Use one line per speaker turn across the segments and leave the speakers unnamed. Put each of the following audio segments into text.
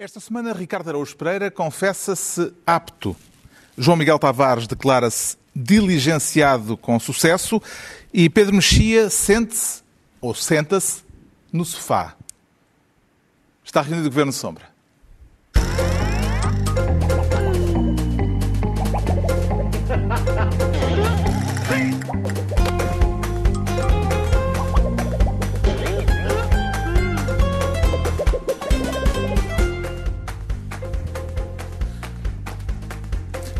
Esta semana, Ricardo Araújo Pereira confessa-se apto. João Miguel Tavares declara-se diligenciado com sucesso e Pedro Mexia sente-se, ou senta-se, no sofá. Está reunido o Governo Sombra.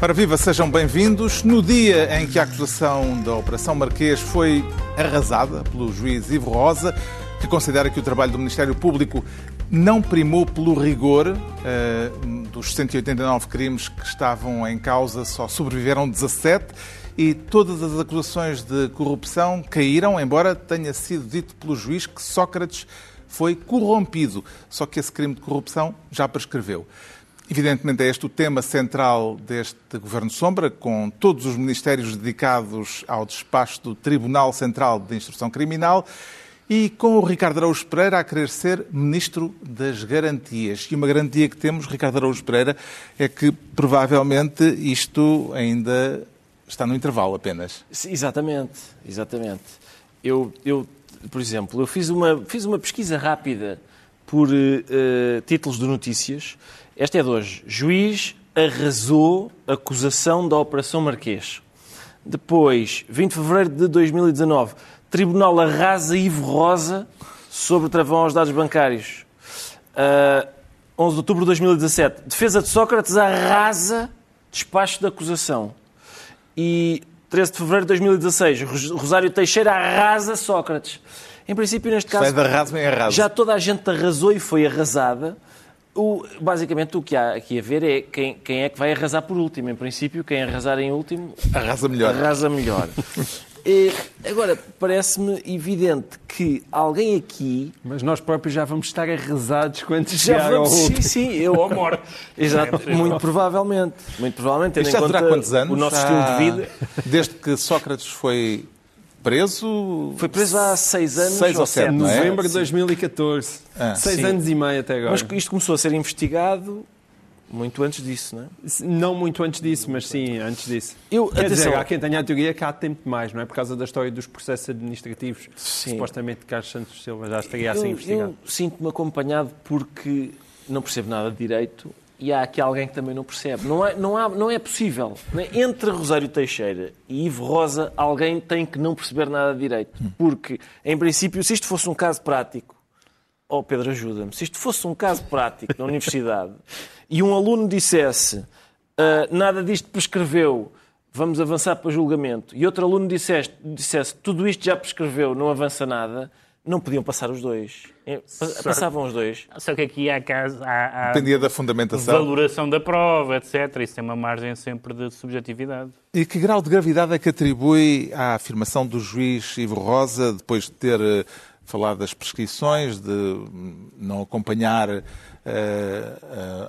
Para viva, sejam bem-vindos. No dia em que a acusação da Operação Marquês foi arrasada pelo juiz Ivo Rosa, que considera que o trabalho do Ministério Público não primou pelo rigor uh, dos 189 crimes que estavam em causa, só sobreviveram 17 e todas as acusações de corrupção caíram, embora tenha sido dito pelo juiz que Sócrates foi corrompido, só que esse crime de corrupção já prescreveu. Evidentemente, é este o tema central deste Governo Sombra, com todos os ministérios dedicados ao despacho do Tribunal Central de Instrução Criminal e com o Ricardo Araújo Pereira a querer ser Ministro das Garantias. E uma garantia que temos, Ricardo Araújo Pereira, é que provavelmente isto ainda está no intervalo apenas.
Exatamente, exatamente. Eu, eu por exemplo, eu fiz uma, fiz uma pesquisa rápida por uh, títulos de notícias esta é de hoje. Juiz arrasou acusação da Operação Marquês. Depois, 20 de fevereiro de 2019, Tribunal arrasa Ivo Rosa sobre travão aos dados bancários. Uh, ah, 11 de outubro de 2017, defesa de Sócrates arrasa despacho da acusação. E 13 de fevereiro de 2016, Rosário Teixeira arrasa Sócrates. Em princípio, neste caso, já toda a gente arrasou e foi arrasada. O, basicamente, o que há aqui a ver é quem, quem é que vai arrasar por último. Em princípio, quem arrasar em último.
Arrasa melhor.
Arrasa melhor. E, agora, parece-me evidente que alguém aqui.
Mas nós próprios já vamos estar arrasados quando
já vamos, ao Sim, sim, eu à morte. Exato, muito provavelmente. Muito provavelmente, tendo
Isto
em conta
quantos anos?
o nosso estilo de vida.
Desde que Sócrates foi preso.
Foi preso há seis anos.
Seis ou sete,
não é? Novembro de 2014. Ah, seis sim. anos e meio até agora.
Mas isto começou a ser investigado muito antes disso, não é?
Não muito antes disso, mas sim antes disso. Eu, Quer atenção, dizer, há quem tenha a teoria que há tempo demais, não é? Por causa da história dos processos administrativos. Sim. Supostamente Carlos Santos Silva já estaria assim investigado.
Eu sinto-me acompanhado porque não percebo nada de direito e há aqui alguém que também não percebe. Não é, não há, não é possível. Entre Rosário Teixeira e Ivo Rosa, alguém tem que não perceber nada de direito. Porque, em princípio, se isto fosse um caso prático, oh Pedro, ajuda-me, se isto fosse um caso prático na universidade e um aluno dissesse uh, nada disto prescreveu, vamos avançar para julgamento, e outro aluno dissesse, dissesse tudo isto já prescreveu, não avança nada, não podiam passar os dois. É, passavam os dois.
Só que aqui há caso. Há,
há Dependia da fundamentação.
Valoração da prova, etc. Isso tem uma margem sempre de subjetividade.
E que grau de gravidade é que atribui à afirmação do juiz Ivo Rosa, depois de ter eh, falado das prescrições, de não acompanhar uh,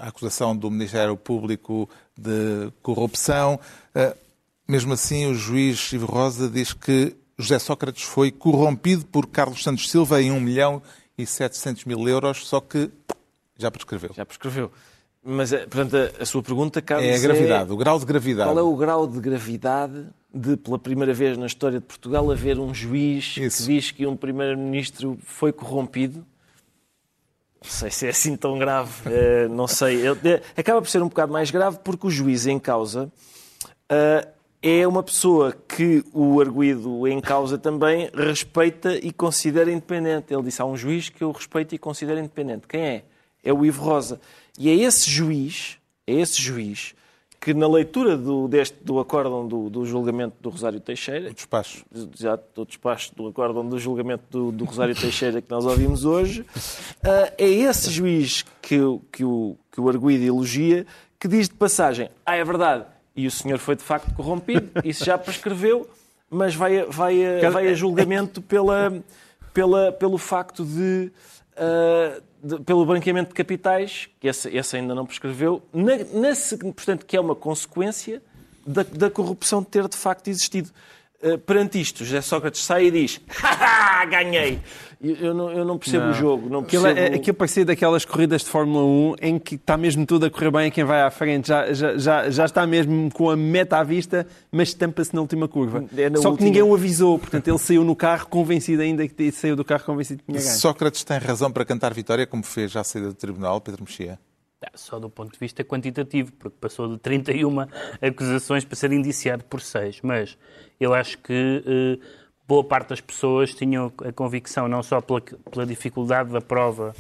a acusação do Ministério Público de corrupção? Uh, mesmo assim, o juiz Ivo Rosa diz que José Sócrates foi corrompido por Carlos Santos Silva em 1 milhão e 700 mil euros, só que já prescreveu.
Já prescreveu. Mas, eh, portanto, a, a sua pergunta, Carlos,
é a gravidade, é... o grau de gravidade.
Qual é o grau de gravidade de, pela primeira vez na história de Portugal, haver um juiz Isso. que diz que um primeiro-ministro foi corrompido? Não sei se é assim tão grave, uh, não sei. Acaba por ser um bocado mais grave porque o juiz em causa uh, é uma pessoa que o arguído em causa também respeita e considera independente. Ele disse: há um juiz que eu respeito e considero independente. Quem é? É o Ivo Rosa. E é esse juiz, é esse juiz que na leitura do, deste, do acórdão do, do julgamento do Rosário Teixeira...
O despacho.
Já, do despacho do acórdão do julgamento do, do Rosário Teixeira que nós ouvimos hoje, uh, é esse juiz que, que, o, que o arguído elogia que diz de passagem, ah, é verdade, e o senhor foi de facto corrompido, isso já prescreveu, mas vai, vai, vai a julgamento pela, pela, pelo facto de, uh, de, pelo branqueamento de capitais, que esse, esse ainda não prescreveu, na, na, portanto, que é uma consequência da, da corrupção ter de facto existido. Uh, perante isto, José Sócrates sai e diz: Haha, ganhei! Eu não, eu não percebo não. o jogo. Não percebo...
Aquilo, é, aquilo parecia daquelas corridas de Fórmula 1 em que está mesmo tudo a correr bem a quem vai à frente. Já, já, já, já está mesmo com a meta à vista, mas estampa-se na última curva. É na Só última... que ninguém o avisou. Portanto, ele saiu no carro convencido ainda que saiu do carro convencido que tinha ganho.
Sócrates tem razão para cantar vitória, como fez já a saída do tribunal, Pedro Mexia?
Só do ponto de vista quantitativo, porque passou de 31 acusações para ser indiciado por 6. Mas eu acho que eh, boa parte das pessoas tinham a convicção, não só pela, pela dificuldade da prova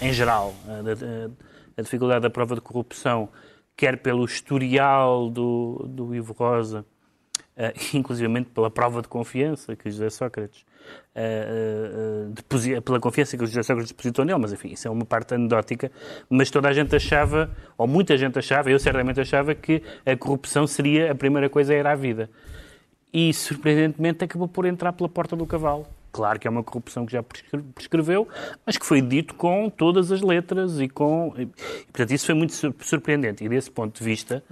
em geral, a, a, dificuldade da prova de corrupção, quer pelo historial do, do Ivo Rosa, uh, inclusivamente pela prova de confiança que José Sócrates uh, uh, pela confiança que José Sócrates depositou nele, mas enfim, isso é uma parte anedótica, mas toda a gente achava, ou muita gente achava, eu certamente achava, que a corrupção seria a primeira coisa a ir à vida. E, surpreendentemente, acabou por entrar pela porta do cavalo. Claro que é uma corrupção que já prescreveu, mas que foi dito com todas as letras e com. E, portanto, isso foi muito surpreendente. E desse ponto de vista.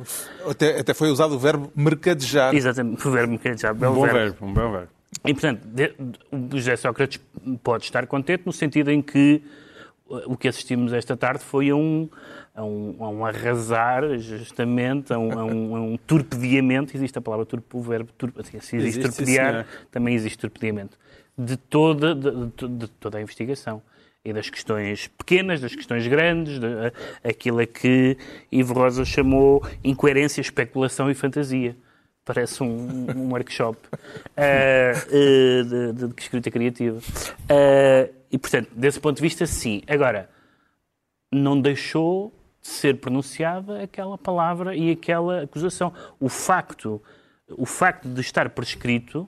Até, até foi usado o verbo mercadejar.
Exatamente, o verbo mercadejar.
Um bom verbo. verbo, um bom verbo.
E, portanto, de, o José Sócrates pode estar contente no sentido em que o que assistimos esta tarde foi a um, a um, a um arrasar, justamente, a um, a, um, a um, torpedeamento. Existe a palavra turpe, o verbo turpe, assim, se existe, existe torpedear, também existe torpedeamento. De toda, de, de, toda a investigação. E das questões pequenas, das questões grandes, de, aquilo a que Ivo Rosa chamou incoerência, especulação e fantasia parece um, um workshop uh, de, de, de, escrita criativa. Uh, e, portanto, desse ponto de vista, sim. Agora, não deixou de ser pronunciada aquela palavra e aquela acusação. O facto, o facto de estar prescrito,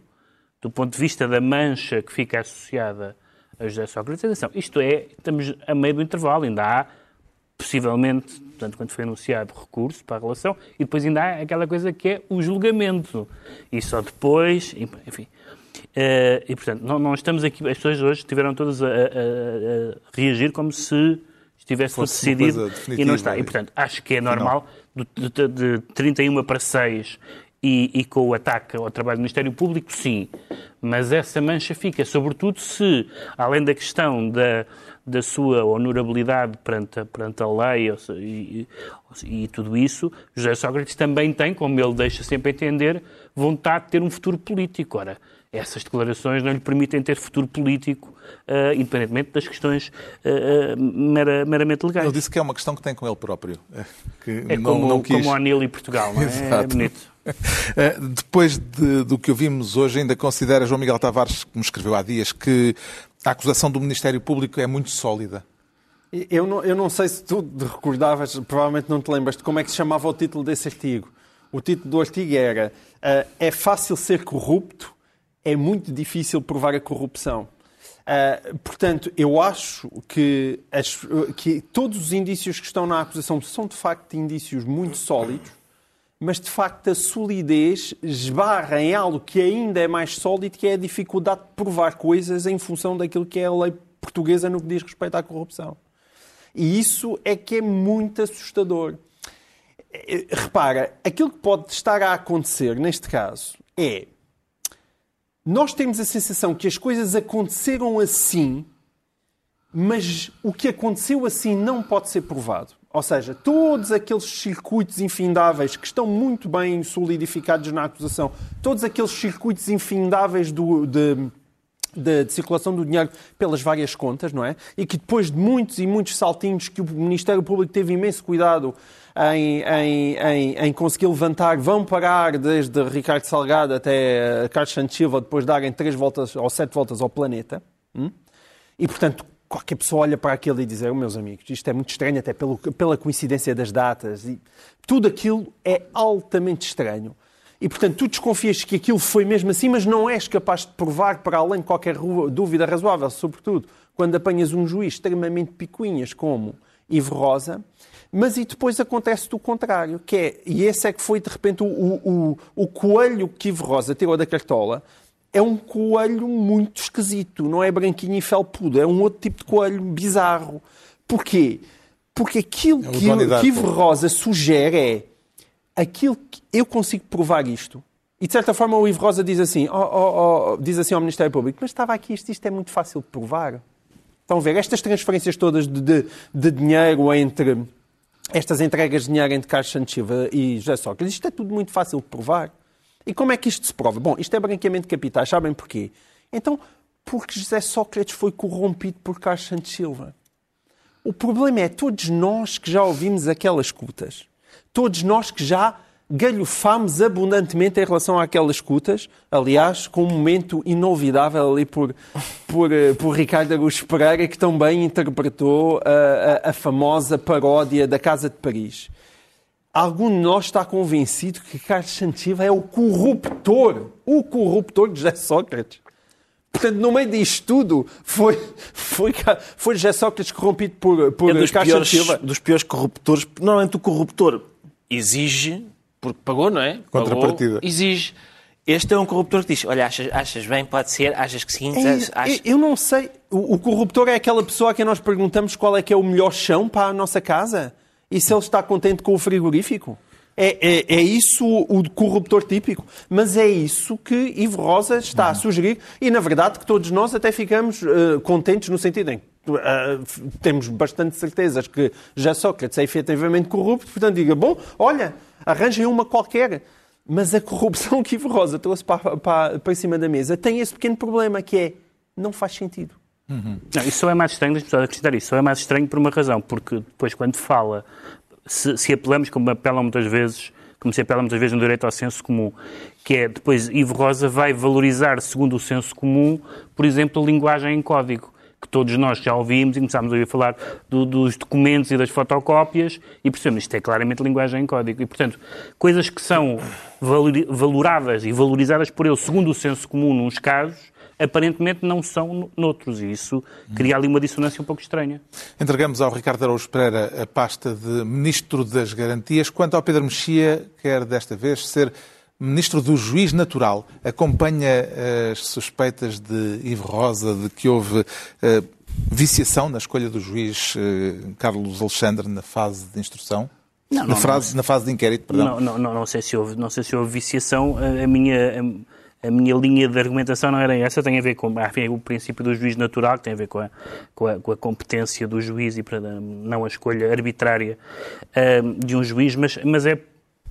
do ponto de vista da mancha que fica associada a José Sócrates, atenção, isto é, estamos a meio do intervalo, ainda há possivelmente, portanto, quando foi anunciado recurso para a relação, e depois ainda há aquela coisa que é o julgamento. E só depois, enfim. Uh, e, portanto, não, não, estamos aqui, as pessoas hoje estiveram todas a, a, a reagir como se estivesse tudo decidido e não está. E, portanto, acho que é normal, de, de, de 31 para 6 e, e, com o ataque ao trabalho do Ministério Público, sim. Mas essa mancha fica, sobretudo se, além da questão da, da sua honorabilidade perante a, perante a lei e, e, e, tudo isso, José Sócrates também tem, como ele deixa sempre entender, vontade de ter um futuro político. Ora, essas declarações não lhe permitem ter futuro político, uh, independentemente das questões uh, mera, meramente legais.
Ele disse que é uma questão que tem com ele próprio.
Que é não, como, não quis... como Anil e Portugal, não é? Exato. É bonito.
Depois de, do que ouvimos hoje, ainda considera João Miguel Tavares, como escreveu há dias, que a acusação do Ministério Público é muito sólida?
Eu não, eu não sei se tu recordavas, provavelmente não te lembras de como é que se chamava o título desse artigo. O título do artigo era uh, É fácil ser corrupto, é muito difícil provar a corrupção. Uh, portanto, eu acho que, as, que todos os indícios que estão na acusação são de facto indícios muito sólidos mas de facto a solidez esbarra em algo que ainda é mais sólido, que é a dificuldade de provar coisas em função daquilo que é a lei portuguesa no que diz respeito à corrupção. E isso é que é muito assustador. Eh, repara, aquilo que pode estar a acontecer neste caso é nós temos a sensação que as coisas aconteceram assim, mas o que aconteceu assim não pode ser provado. Ou seja, todos aqueles circuitos infindáveis que estão muito bem solidificados na acusação, todos aqueles circuitos infindáveis do, de, de, de, circulação do dinheiro pelas várias contas, não é? E que depois de muitos e muitos saltinhos que o Ministério Público teve imenso cuidado em, em, em, em conseguir levantar, vão parar desde Ricardo Salgado até Carlos Santos Silva, depois de darem três voltas ou sete voltas ao planeta. Hum? E, portanto, qualquer pessoa olha para aquilo e diz, oh, meus amigos, isto é muito estranho, até pelo, pela coincidência das datas. E tudo aquilo é altamente estranho. E, portanto, tu desconfias que aquilo foi mesmo assim, mas não és capaz de provar para além de qualquer dúvida razoável, sobretudo quando apanhas um juiz extremamente picuinhas como Ivo Rosa, mas e depois acontece o contrário, que é, e esse é que foi de repente o, o, o coelho que Ivo Rosa tirou da cartola, é um coelho muito esquisito, não é branquinho e felpudo, é um outro tipo de coelho bizarro. Porquê? Porque aquilo é que, Ivo Rosa sugere é aquilo que eu consigo provar isto, E de certa forma o Ivo Rosa diz assim, oh, oh, oh, diz assim ao Ministério Público, mas estava aqui, isto, isto é muito fácil de provar. Estão a ver, estas transferências todas de, de, de dinheiro entre estas entregas de dinheiro entre Carlos Santos Silva e José Sócrates, isto é tudo muito fácil de provar. E como é que isto se prova? Bom, isto é branqueamento de capitais, sabem porquê? Então, porque José Sócrates foi corrompido por Carlos Santos Silva. O problema é todos nós que já ouvimos aquelas escutas, todos nós que já galhofámos abundantemente em relação àquelas escutas, aliás, com um momento inovidável ali por, por, eh, por Ricardo Araújo Pereira, que também interpretou a, a, a famosa paródia da Casa de Paris. Algum de nós está convencido que Carlos Santiva é o corruptor, o corruptor de José Sócrates. Portanto, no meio disto tudo, foi, foi, foi José Sócrates corrompido por, por
é dos
Carlos
piores,
Santiva.
dos piores corruptores. Normalmente o corruptor exige, porque pagou, não é?
Contrapartida.
Pagou, exige. Este é um corruptor que diz: Olha, achas, achas bem, pode ser, achas que sim,
É,
achas...
eu, eu não sei. O, o corruptor é aquela pessoa a quem nós perguntamos qual é que é o melhor chão para a nossa casa e se ele está contente com o frigorífico. É, é, é isso o corruptor típico. Mas é isso que Ivo Rosa está a sugerir e, na verdade, que todos nós até ficamos eh, contentes no sentido em que eh, temos bastante certezas que já Sócrates é efetivamente corrupto, portanto diga, bom, olha, arranjem uma qualquer. Mas a corrupção que Ivo Rosa trouxe para, para, para cima da mesa tem esse pequeno problema que é, não faz sentido.
Não, isso só é mais estranho, deixa-me só acrescentar isso, só é mais estranho por uma razão, porque depois quando fala, se, se apelamos, como apelam muitas vezes, como se apela muitas vezes no direito ao senso comum, que é depois Ivo Rosa vai valorizar, segundo o senso comum, por exemplo, a linguagem em código, que todos nós já ouvimos e começámos a ouvir falar do- dos documentos e das fotocópias e percebemos isto é claramente linguagem em código. E, portanto, coisas que são valori- valoradas e valorizadas por ele segundo o senso comum nos casos, aparentemente não são no- noutros. E isso cria ali uma dissonância um pouco estranha.
Entregamos ao Ricardo Araújo Pereira a pasta de Ministro das Garantias. Quanto ao Pedro Mexia, quer desta vez ser Ministro do Juiz Natural. Acompanha as suspeitas de Ivo Rosa de que houve eh, viciação na escolha do juiz eh, Carlos Alexandre na fase de instrução?
Não,
na,
não,
fase, na fase de inquérito, perdão.
Não, não, não, não sei se houve, não sei se houve viciação. A, a minha, a, a minha linha de argumentação não era essa, tem a ver com enfim, o princípio do juiz natural, que tem a ver com a, com a, com a competência do juiz e para não a escolha arbitrária ahm, de um juiz, mas, mas é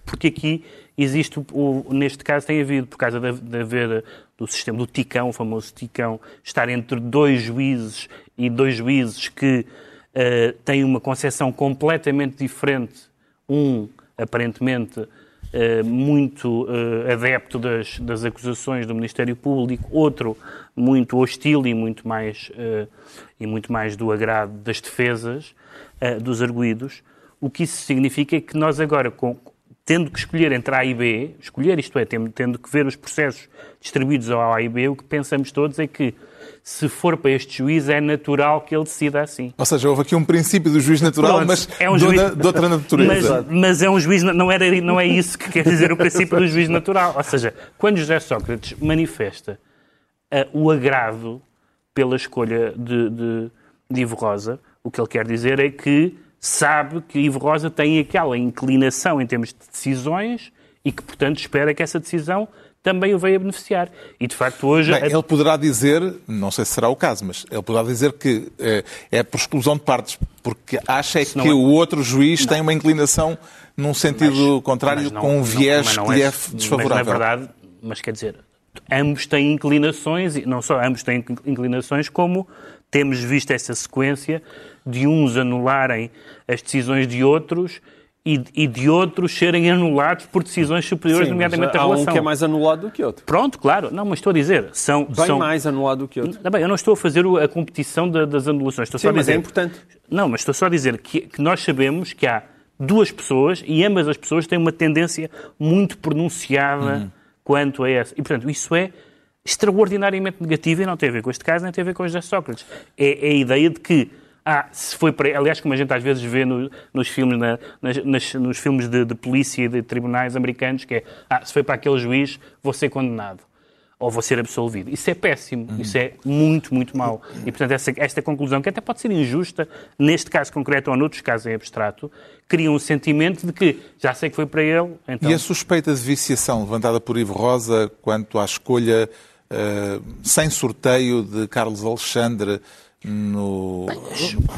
porque aqui existe, o, neste caso tem havido, por causa de, de haver do sistema do ticão, o famoso ticão, estar entre dois juízes e dois juízes que eh, têm uma concepção completamente diferente um aparentemente muito eh, adepto das, das acusações do Ministério Público, outro muito hostil e muito mais, eh, e muito mais do agrado das defesas eh, dos arguídos. O que isso significa é que nós agora, com- tendo que escolher entre A e B, escolher isto é, tendo, tendo que ver os processos distribuídos ao A e B, o que pensamos todos é que se for para este juiz é natural que ele decida assim.
Ou seja, houve aqui um princípio do juiz natural,
Pronto,
mas
é um
de,
juiz-
outra- de outra natureza.
Mas, mas é um juiz, não, era, não é isso que quer dizer o princípio do juiz natural. Ou seja, quando José Sócrates manifesta ah, o agrado pela escolha de, de, de Ivo Rosa, o que ele quer dizer é que sabe que Ivo Rosa tem aquela inclinação em termos de decisões e que, portanto, espera que essa decisão também o venha beneficiar. E, de facto, hoje...
Bem, ele poderá dizer, não sei se será o caso, mas ele poderá dizer que eh, é por exclusão de partes, porque acha é que
não é-
o outro juiz tem uma inclinação num sentido contrário,
Mas não-
com um
não-
viés
mas não
que lhe é
Mas,
desfavorável.
na verdade, mas quer dizer, ambos têm inclinações, e não só ambos têm inclinações, como temos visto essa sequência de uns anularem as decisões de outros e, e de outros serem anulados por decisões superiores,
Sim, mas
nomeadamente a
há um
relação.
que é mais anulado do que outro.
Pronto, claro. Não, mas estou a dizer, são...
Bem
são...
mais anulado do que outro.
Tá bem, eu não estou a fazer a competição da- das anulações. Estou só
Sim,
a
mas
dizer...
é importante.
Não, mas estou só a dizer que, que nós sabemos que há duas pessoas e ambas as pessoas têm uma tendência muito pronunciada quanto a essa. E, portanto, isso é extraordinariamente negativo e não tem a ver com este caso, nem tem a ver com José Sócrates. É, é a ideia de que, ah, se foi para... Aliás, como a gente às vezes vê no- nos filmes, na- nas- nas- nos filmes de, de polícia e de tribunais americanos, que é, ah, se foi para aquele juiz, vou ser condenado. ou vou ser absolvido. Isso é péssimo, uhum. isso é muito, muito mau. E, portanto, essa, esta conclusão, que até pode ser injusta, neste caso concreto ou noutros casos em abstrato, cria um sentimento de que já sei que foi para ele. Então...
E a suspeita de viciação levantada por Ivo Rosa quanto à escolha uh, sem sorteio de Carlos Alexandre no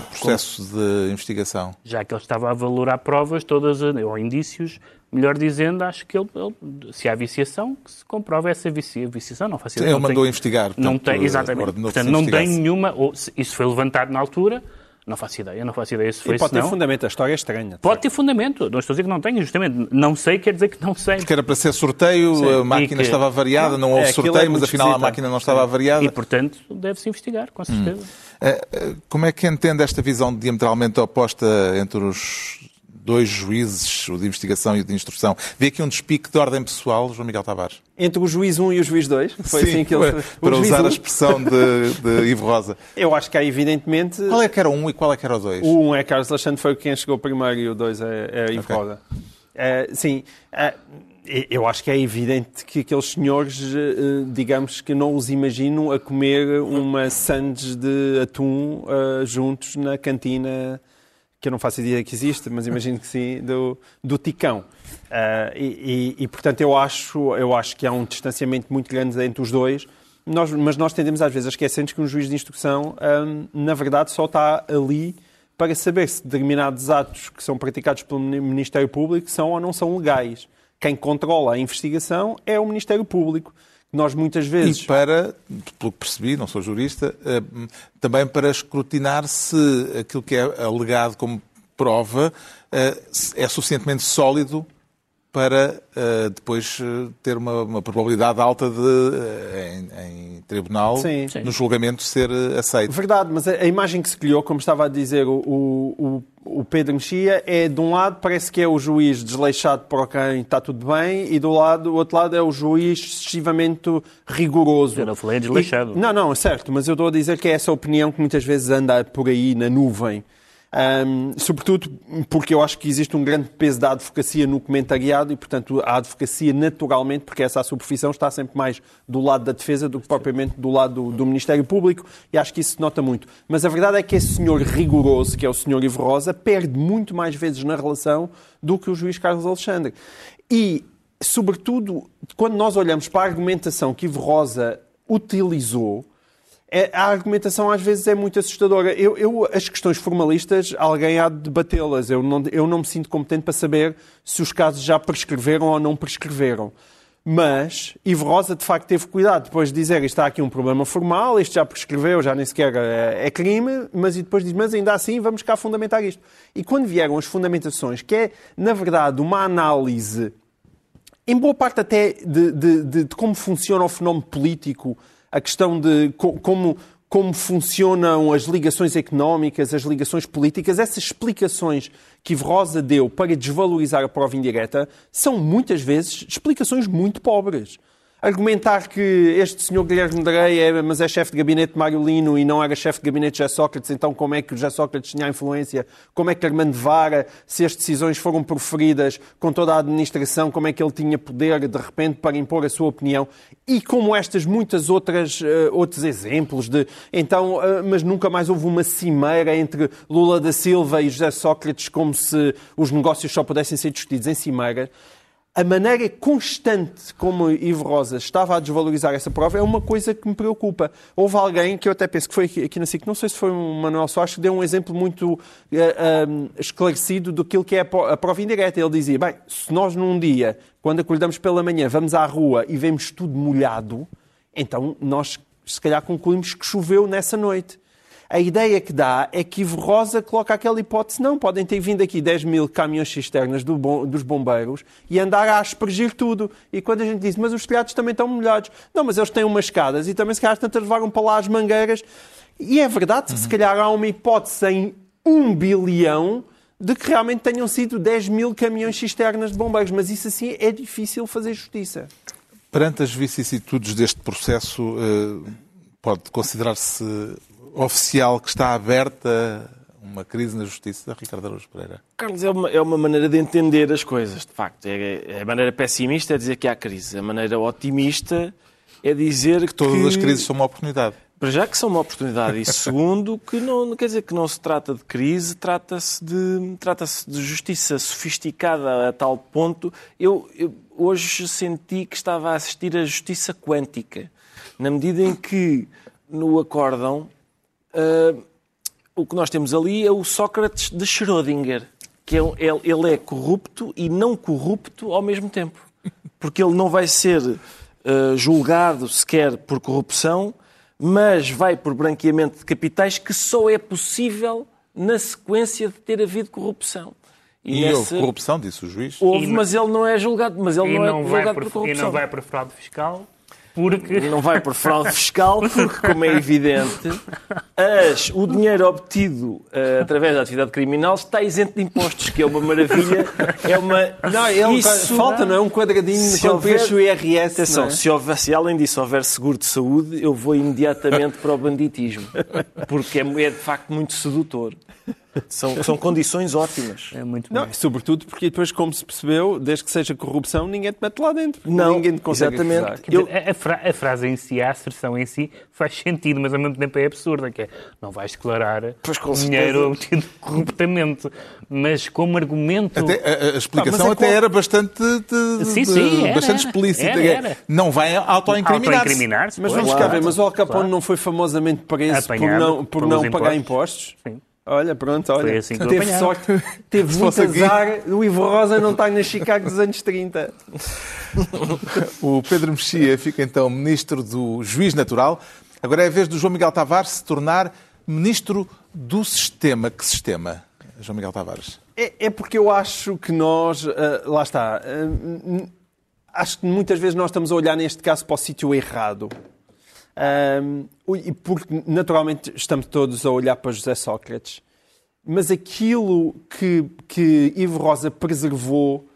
processo de investigação?
Já que ele estava a valorar provas todas, ou indícios, melhor dizendo, acho que ele, ele, se há viciação, que se comprova essa viciação. Não faz
Ele mandou investigar. Portanto,
não tem, exatamente. Portanto, não tem nenhuma. Ou, isso foi levantado na altura. Não faço ideia, não faço ideia se foi
e pode
ter
fundamento, a história é estranha.
Pode ter fundamento, não estou a dizer que não tenho, justamente. Não sei quer dizer que não sei.
Porque era para ser sorteio, Sim. a máquina que... estava avariada, não houve é, sorteio, é mas afinal a máquina não estava avariada.
E, portanto, deve-se investigar, com certeza.
Hum. Como é que entende esta visão diametralmente oposta entre os dois juízes, o de investigação e o de instrução. Vê aqui um despique de ordem pessoal, João Miguel Tavares.
Entre o juiz 1 e o juiz 2?
Foi Sim, assim que ele... para usar 1. a expressão de, de Ivo Rosa.
Eu acho que há evidentemente...
Qual é que era o 1 e qual é que era o 2?
O 1 é Carlos Alexandre, foi quem chegou primeiro e o 2 é, é Ivo okay. Rosa. Uh, sim, uh, eu acho que é evidente que aqueles senhores, uh, digamos que não os imagino a comer uma sandes de atum juntos na cantina que eu não faço ideia que existe, mas imagino que sim, do, do Ticão. Uh, e, e, e, portanto, eu acho, eu acho que há um distanciamento muito grande entre os dois, nós, mas nós tendemos às vezes a esquecer-nos que um juiz de instrução, um, na verdade, só está ali para saber se determinados atos que são praticados pelo Ministério Público são ou não são legais. Quem controla a investigação é o Ministério Público nós muitas vezes.
E para, pelo que percebi, não sou jurista, eh, também para escrutinar se aquilo que é alegado como prova eh, é suficientemente sólido para uh, depois eh, ter uma, uma, probabilidade alta de, uh, em, em, tribunal, sim, sim. no julgamento, ser aceito.
Verdade, mas a, a, imagem que se criou, como estava a dizer o, o, o, Pedro Mexia, é de um lado parece que é o juiz desleixado para quem está tudo bem e do lado, o outro lado é o juiz excessivamente rigoroso.
Eu não falei desleixado.
E, não, não, é certo, mas eu estou a dizer que é essa opinião que muitas vezes anda por aí na nuvem. Um, sobretudo porque eu acho que existe um grande peso da advocacia no comentariado e, portanto, a advocacia naturalmente, porque essa superfície está sempre mais do lado da defesa do que propriamente do lado do, do, Ministério Público e acho que isso se nota muito. Mas a verdade é que esse senhor rigoroso, que é o senhor Ivo Rosa, perde muito mais vezes na relação do que o juiz Carlos Alexandre. E, sobretudo, quando nós olhamos para a argumentação que Ivo Rosa utilizou, a argumentação às vezes é muito assustadora. Eu, eu, as questões formalistas, alguém há de debatê-las. Eu não, eu não me sinto competente para saber se os casos já prescreveram ou não prescreveram. Mas Ivo Rosa, de facto, teve cuidado depois de dizer está aqui um problema formal, isto já prescreveu, já nem sequer é, é crime, mas e depois diz, mas ainda assim vamos cá fundamentar isto. E quando vieram as fundamentações, que é, na verdade, uma análise, em boa parte até de, de, de, de como funciona o fenómeno político a questão de como, como funcionam as ligações económicas, as ligações políticas, essas explicações que Ivo Rosa deu para desvalorizar a prova indireta são muitas vezes explicações muito pobres argumentar que este senhor Guilherme Drey é, mas é chefe de gabinete de Mário Lino e não era chefe de gabinete de José Sócrates, então como é que o José Sócrates tinha influência? Como é que Armando Vara, se as decisões foram proferidas com toda a administração, como é que ele tinha poder de repente para impor a sua opinião? E como estas muitas outras uh, outros exemplos de então, uh, mas nunca mais houve uma cimeira entre Lula da Silva e José Sócrates como se os negócios só pudessem ser discutidos em cimeira a maneira constante como Ivo Rosa estava a desvalorizar essa prova é uma coisa que me preocupa. Houve alguém que eu até penso que foi aqui, na SIC, não sei se foi o Manuel Soares, que deu um exemplo muito uh, eh, um, esclarecido do que é a prova indireta. Ele dizia, bem, se nós num dia, quando acordamos pela manhã, vamos à rua e vemos tudo molhado, então nós se calhar concluímos que choveu nessa noite a ideia que dá é que Ivo Rosa coloca aquela hipótese, não, podem ter vindo aqui 10 mil caminhões cisternas do bom, dos bombeiros e andar a aspergir tudo. E quando a gente diz, mas os telhados também estão molhados. Não, mas eles têm umas escadas e também se calhar tantas levaram para lá as mangueiras. E é verdade, uhum. se calhar há uma hipótese em um bilhão de que realmente tenham sido 10 mil caminhões cisternas de bombeiros, mas isso assim é difícil fazer justiça.
Perante as vicissitudes deste processo, eh, pode considerar-se oficial que está aberta uma crise na justiça, Ricardo Araújo Pereira?
Carlos, é uma, é uma maneira de entender as coisas, de facto. É, é, a maneira pessimista é dizer que há crise. A maneira otimista é dizer que...
Todas as crises são uma oportunidade.
Para já que são uma oportunidade. E segundo, que não, quer dizer que não se trata de crise, trata-se de, trata de justiça sofisticada a tal ponto. Eu, eu hoje senti que estava a assistir a justiça quântica, na medida em que no acórdão uh, o que nós temos ali é o Sócrates de Schrödinger, que é, ele é corrupto e não corrupto ao mesmo tempo. Porque ele não vai ser uh, julgado sequer por corrupção, mas vai por branqueamento de capitais que só é possível na sequência de ter havido corrupção.
E, e nessa... houve corrupção, disse o juiz.
Houve, mas ele não é julgado, mas ele não, não, é julgado por, por corrupção.
E não vai por fraude fiscal, porque...
Não vai por fraude fiscal, porque, como é evidente, as, o dinheiro obtido uh, através da atividade criminal está isento de impostos, que é uma maravilha. É uma...
Não, ele Isso... falta, não é? Um quadradinho se houver... o IRS.
Atenção,
é?
se, houver, se além disso houver seguro de saúde, eu vou imediatamente para o banditismo, porque é, é de facto muito sedutor. São, são condições ótimas.
É muito Não, sobretudo porque depois, como se percebeu, desde que seja corrupção, ninguém te mete lá dentro.
Não,
ninguém
te consegue exatamente.
Eu... a, fra a, frase em si, a asserção em si, faz sentido, mas ao mesmo tempo é absurda, que é, não vais declarar dinheiro obtido corruptamente. Mas como argumento...
Até, a, a, explicação é até era bastante, de, sim, sim, era, bastante explícita. Era, era. Não vai autoincriminar-se.
Auto mas vamos cá ver, mas o Al Capone claro. não foi famosamente preso por não, por não pagar impostos? Sim. Olha, pronto, olha. Foi assim que teve sorte, teve muito azar. O Ivo Rosa não está na Chicago dos anos 30.
o Pedro Mexia fica então ministro do Juiz Natural. Agora é a vez do João Miguel Tavares se tornar ministro do sistema. Que sistema, João Miguel Tavares?
É, é porque eu acho que nós. Uh, lá está. Uh, acho que muitas vezes nós estamos a olhar, neste caso, para o sítio errado. Um, e porque, naturalmente, estamos todos a olhar para José Sócrates, mas aquilo que, que Ivo Rosa preservou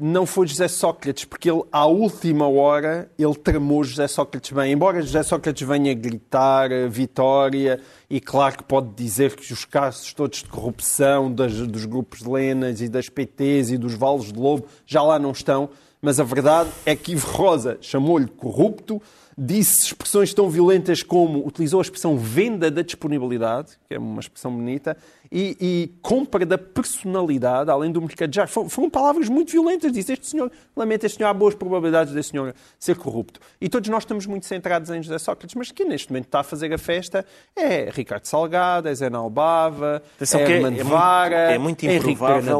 não foi José Sócrates, porque ele, à última hora, ele tramou José Sócrates bem. Embora José Sócrates venha gritar vitória, e claro que pode dizer que os casos todos de corrupção das, dos grupos de Lenas e das PTs e dos Valos de Lobo já lá não estão, mas a verdade é que Ivo Rosa chamou-lhe corrupto, disse expressões tão violentas como utilizou a expressão venda da disponibilidade, que é uma expressão bonita, e, e compra da personalidade, além do mercado já. Foram, foram, palavras muito violentas. Disse este senhor, lamenta este senhor, há boas probabilidades deste senhor ser corrupto. E todos nós estamos muito centrados em José Sócrates, mas quem neste momento está a fazer a festa é Ricardo Salgado, é Zé Albava, é Armando é, Vara,
é muito
é
improvável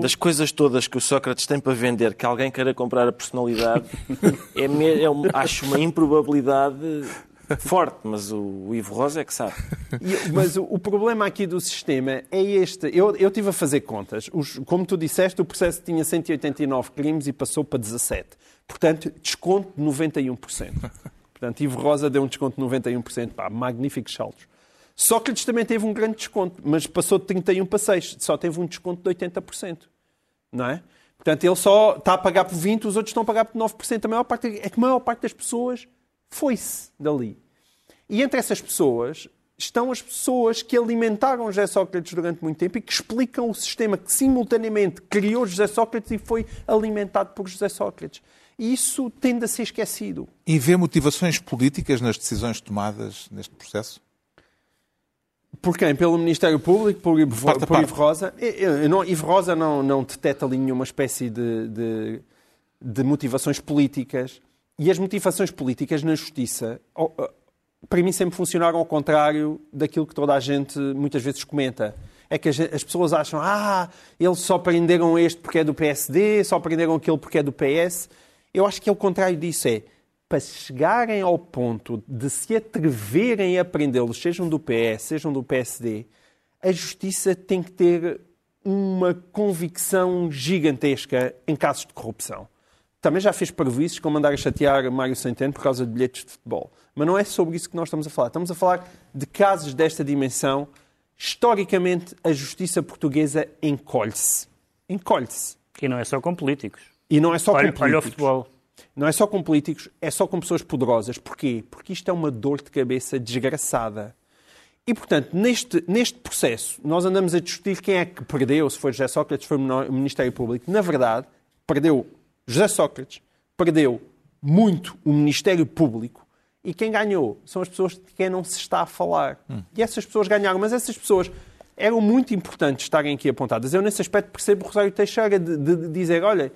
das coisas todas que o Sócrates tem para vender, que alguém queira comprar a personalidade, é, é, acho uma improbabilidade forte, mas o Ivo Rosa é que sabe.
E, mas o, o, problema aqui do sistema é este. Eu, eu tive a fazer contas. Os, como tu disseste, o processo tinha 189 crimes e passou para 17. Portanto, desconto de 91%. Portanto, Ivo Rosa deu um desconto de 91%. Pá, magníficos saltos. Sócrates também teve um grande desconto, mas passou de 31 para 6. Só teve um desconto de 80%. Não é? Portanto, ele só está a pagar por 20, os outros estão a pagar por 9%. A maior parte, é que a maior parte das pessoas foi-se dali. E entre essas pessoas estão as pessoas que alimentaram José Sócrates durante muito tempo e que explicam o sistema que simultaneamente criou José Sócrates e foi alimentado por José Sócrates. E isso tende a ser esquecido.
E vê motivações políticas nas decisões tomadas neste processo?
Por quem? Pelo Ministério Público? Por Ivo, parte por Ivo Rosa? Eu, eu não, Ivo Rosa não, não detecta ali nenhuma espécie de, de, de motivações políticas. E as motivações políticas na justiça, para mim, sempre funcionaram ao contrário daquilo que toda a gente muitas vezes comenta. É que as pessoas acham, ah, eles só prenderam este porque é do PSD, só prenderam aquele porque é do PS. Eu acho que é o contrário disso. É, para chegarem ao ponto de se atreverem a prendê-los, sejam do PS, sejam do PSD, a justiça tem que ter uma convicção gigantesca em casos de corrupção também já fez prejuízos como andar a chatear Mário Centeno por causa de bilhetes de futebol. Mas não é sobre isso que nós estamos a falar. Estamos a falar de casos desta dimensão. Historicamente, a justiça portuguesa encolhe-se. Encolhe-se.
E não é só com políticos.
E não é só
olha,
com políticos.
Olha o futebol.
Não é só com políticos, é só com pessoas poderosas. Porquê? Porque isto é uma dor de cabeça desgraçada. E, portanto, neste, neste processo, nós andamos a discutir quem é que perdeu, se foi José Sócrates, se foi o Ministério Público. Na verdade, perdeu José Sócrates, perdeu muito o Ministério Público e quem ganhou são as pessoas de quem não se está a falar. Hum. E essas pessoas ganharam, mas essas pessoas eram muito importantes estarem aqui apontadas. Eu, nesse aspecto, percebo o Rosário Teixeira de, de, de dizer: olha,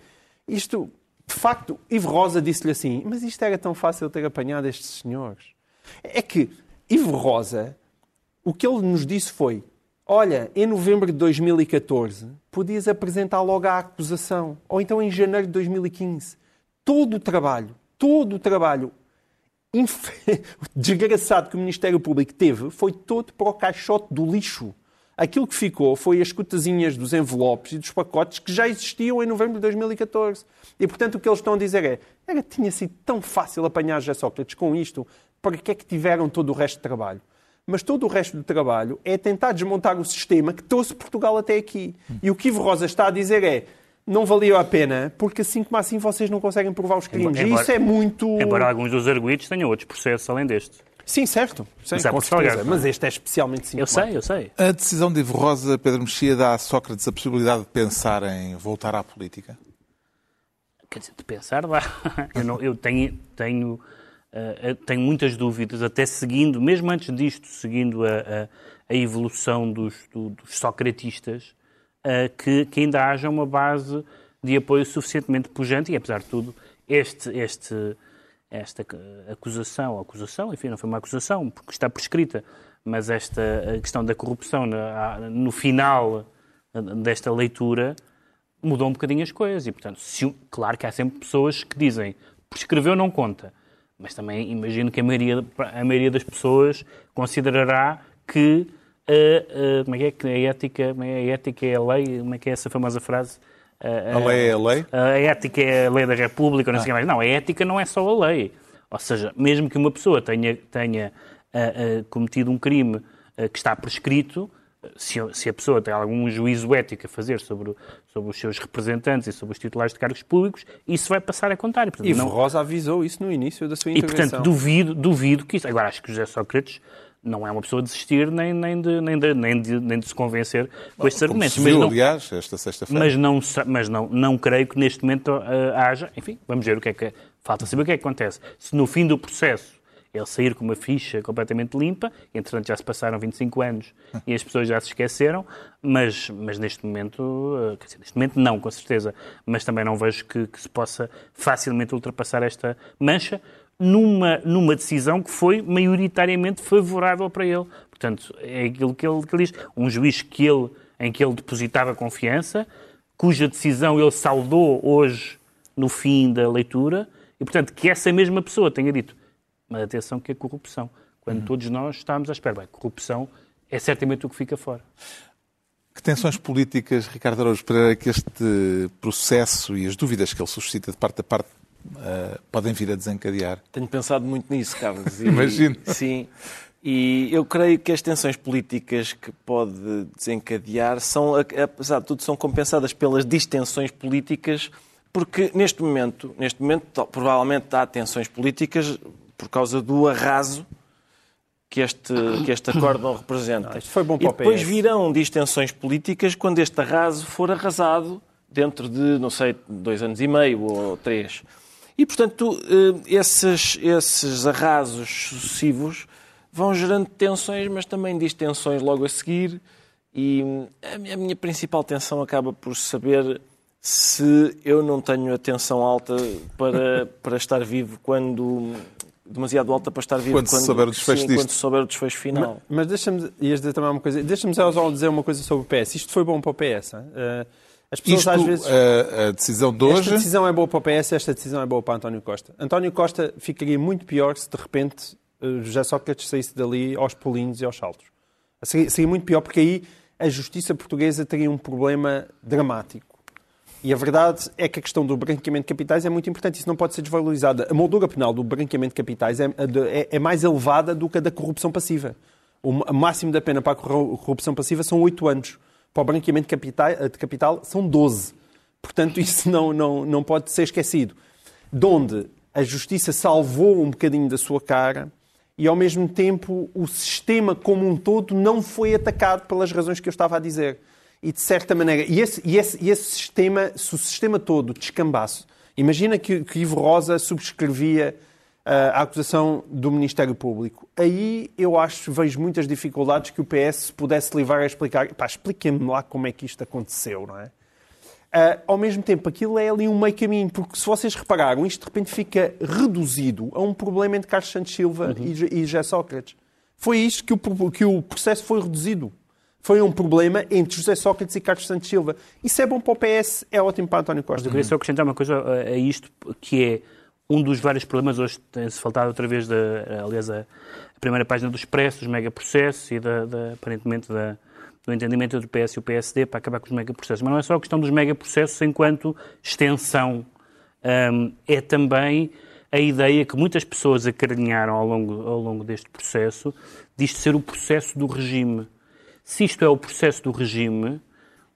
isto, de facto, Ivo Rosa disse-lhe assim, mas isto era tão fácil ter apanhado estes senhores. É que Ivo Rosa, o que ele nos disse foi: olha, em novembro de 2014, podias apresentar logo a acusação, ou então em janeiro de 2015. Todo o trabalho, todo o trabalho desgraçado que o Ministério Público teve foi todo para o caixote do lixo. Aquilo que ficou foi as cotazinhas dos envelopes e dos pacotes que já existiam em novembro de 2014. E, portanto, o que eles estão a dizer é era, tinha sido tão fácil apanhar José Sócrates com isto, para que é que tiveram todo o resto de trabalho? Mas todo o resto do trabalho é tentar desmontar o sistema que trouxe Portugal até aqui. E o que Ivo Rosa está a dizer é não valeu a pena, porque assim como assim vocês não conseguem provar os crimes. Embora, e isso é muito...
Embora alguns dos arguidos tenham outros processos além deste.
Sim, certo. Sim, mas, é com certeza. mas este é especialmente
sintomático. Eu sei, eu sei.
A decisão de Ivo Rosa, Pedro Mexia, dá a Sócrates a possibilidade de pensar em voltar à política?
Quer dizer, de pensar dá. Eu, não, eu tenho, tenho, uh, tenho muitas dúvidas, até seguindo, mesmo antes disto, seguindo a, a, a evolução dos, do, dos socratistas, uh, que, que ainda haja uma base de apoio suficientemente pujante e, apesar de tudo, este, este esta acusação, acusação, enfim, não foi uma acusação, porque está prescrita, mas esta questão da corrupção no final desta leitura mudou um bocadinho as coisas. E, portanto, se, claro que há sempre pessoas que dizem prescreveu não conta, mas também imagino que a maioria, a maioria das pessoas considerará que a, a, como é que é, a ética, é, a ética é a lei, como é que é essa famosa frase?
A, lei é a lei?
A ética é a lei da República, não sei ah. mais. Não, a ética não é só a lei. Ou seja, mesmo que uma pessoa tenha, tenha uh, uh, cometido um crime uh, que está prescrito, se, se, a pessoa tem algum juízo ético a fazer sobre, sobre os seus representantes e sobre os titulares de cargos públicos, isso vai passar a contar. E,
portanto, Ivo não... Rosa avisou isso no início da sua intervenção.
E, portanto, duvido, duvido que isso... Agora, acho que José Sócrates não é uma pessoa de desistir nem, nem, de, nem, de, nem, de, nem de se convencer com estes argumentos.
mas não, aliás, esta sexta-feira.
Mas, não, mas não, não creio que neste momento uh, haja. Enfim, vamos ver o que é que. Falta saber o que é que acontece. Se no fim do processo ele sair com uma ficha completamente limpa, entretanto já se passaram 25 anos e as pessoas já se esqueceram, mas, mas neste momento, eh, dizer, neste momento não, com certeza, mas também não vejo que, que se possa facilmente ultrapassar esta mancha, numa, numa decisão que foi maioritariamente favorável para ele. Portanto, é aquilo que ele, que ele diz. Um juiz que ele, em que ele depositava confiança, cuja decisão ele saudou hoje no fim da leitura, e portanto que essa mesma pessoa tenha dito, mas atenção que é corrupção. Quando uhum. todos nós estamos à espera, bem, corrupção é certamente o que fica fora.
Que tensões políticas, Ricardo Araújo Pereira, que este processo e as dúvidas que ele suscita de parte a parte uh, podem vir a desencadear?
Tenho pensado muito nisso, Carlos.
E, Imagino.
Sim. E eu creio que as tensões políticas que pode desencadear são, apesar de tudo, são compensadas pelas distensões políticas, porque neste momento, neste momento provavelmente há tensões políticas por causa do arraso que este, que este acórdão representa. Ah,
foi bom para
e depois virão distensões políticas quando este arraso for arrasado dentro de, não sei, dois anos e meio ou três. E, portanto, eh, esses, esses arrasos sucessivos vão gerando tensões, mas também distensões logo a seguir. E a minha principal tensão acaba por saber se eu não tenho a tensão alta para, para estar vivo quando demasiado alta para estar vivo
quando, quando souber o desfecho sim,
quando souber o desfecho final.
Mas, mas deixa-me ias dizer também uma coisa. Deixa-me só dizer uma coisa sobre o PS. Isto foi bom para o PS. Uh,
as pessoas Isto, às vezes. A, a, decisão de hoje.
Esta decisão é boa para o PS, esta decisão é boa para António Costa. António Costa ficaria muito pior se de repente uh, José Sócrates saísse dali aos pulinhos e aos saltos. Seria, seria muito pior, porque aí a justiça portuguesa teria um problema dramático. E a verdade é que a questão do branqueamento de capitais é muito importante. Isso não pode ser desvalorizado. A moldura penal do branqueamento de capitais é, é, é mais elevada do que a da corrupção passiva. O máximo da pena para a corrupção passiva são oito anos para o branqueamento de capital, de capital são 12. Portanto, isso não, não, não pode ser esquecido. De onde a justiça salvou um bocadinho da sua cara e, ao mesmo tempo, o sistema como um todo não foi atacado pelas razões que eu estava a dizer. E, de certa maneira, e esse, e esse, e esse sistema, se o sistema todo descambasse, Imagina que, que Ivo Rosa subscrevia uh, a acusação do Ministério Público. Aí eu acho, vejo muitas dificuldades que o PS pudesse levar a explicar. Pá, expliquem-me lá como é que isto aconteceu, não é? Uh, ao mesmo tempo, aquilo é ali um meio caminho, porque se vocês repararam, isto de repente fica reduzido a um problema entre Carlos Santos Silva uhum. e, e José Sócrates. Foi isto que o, que o processo foi reduzido. Foi um problema entre José Sócrates e Carlos Santos Silva. Isso é bom para o PS, é ótimo para António Costa.
Eu queria só acrescentar uma coisa a isto, que é um dos vários problemas, hoje tem-se faltado outra vez, da, aliás, a, primeira página do Expresso, dos megaprocessos e, da, da, aparentemente, da, do entendimento entre o PS e o PSD para acabar com os megaprocessos. Mas não é só a questão dos megaprocessos enquanto extensão. Um, é também a ideia que muitas pessoas acarinharam ao longo, ao longo deste processo de isto ser o processo do regime. Se isto é o processo do regime,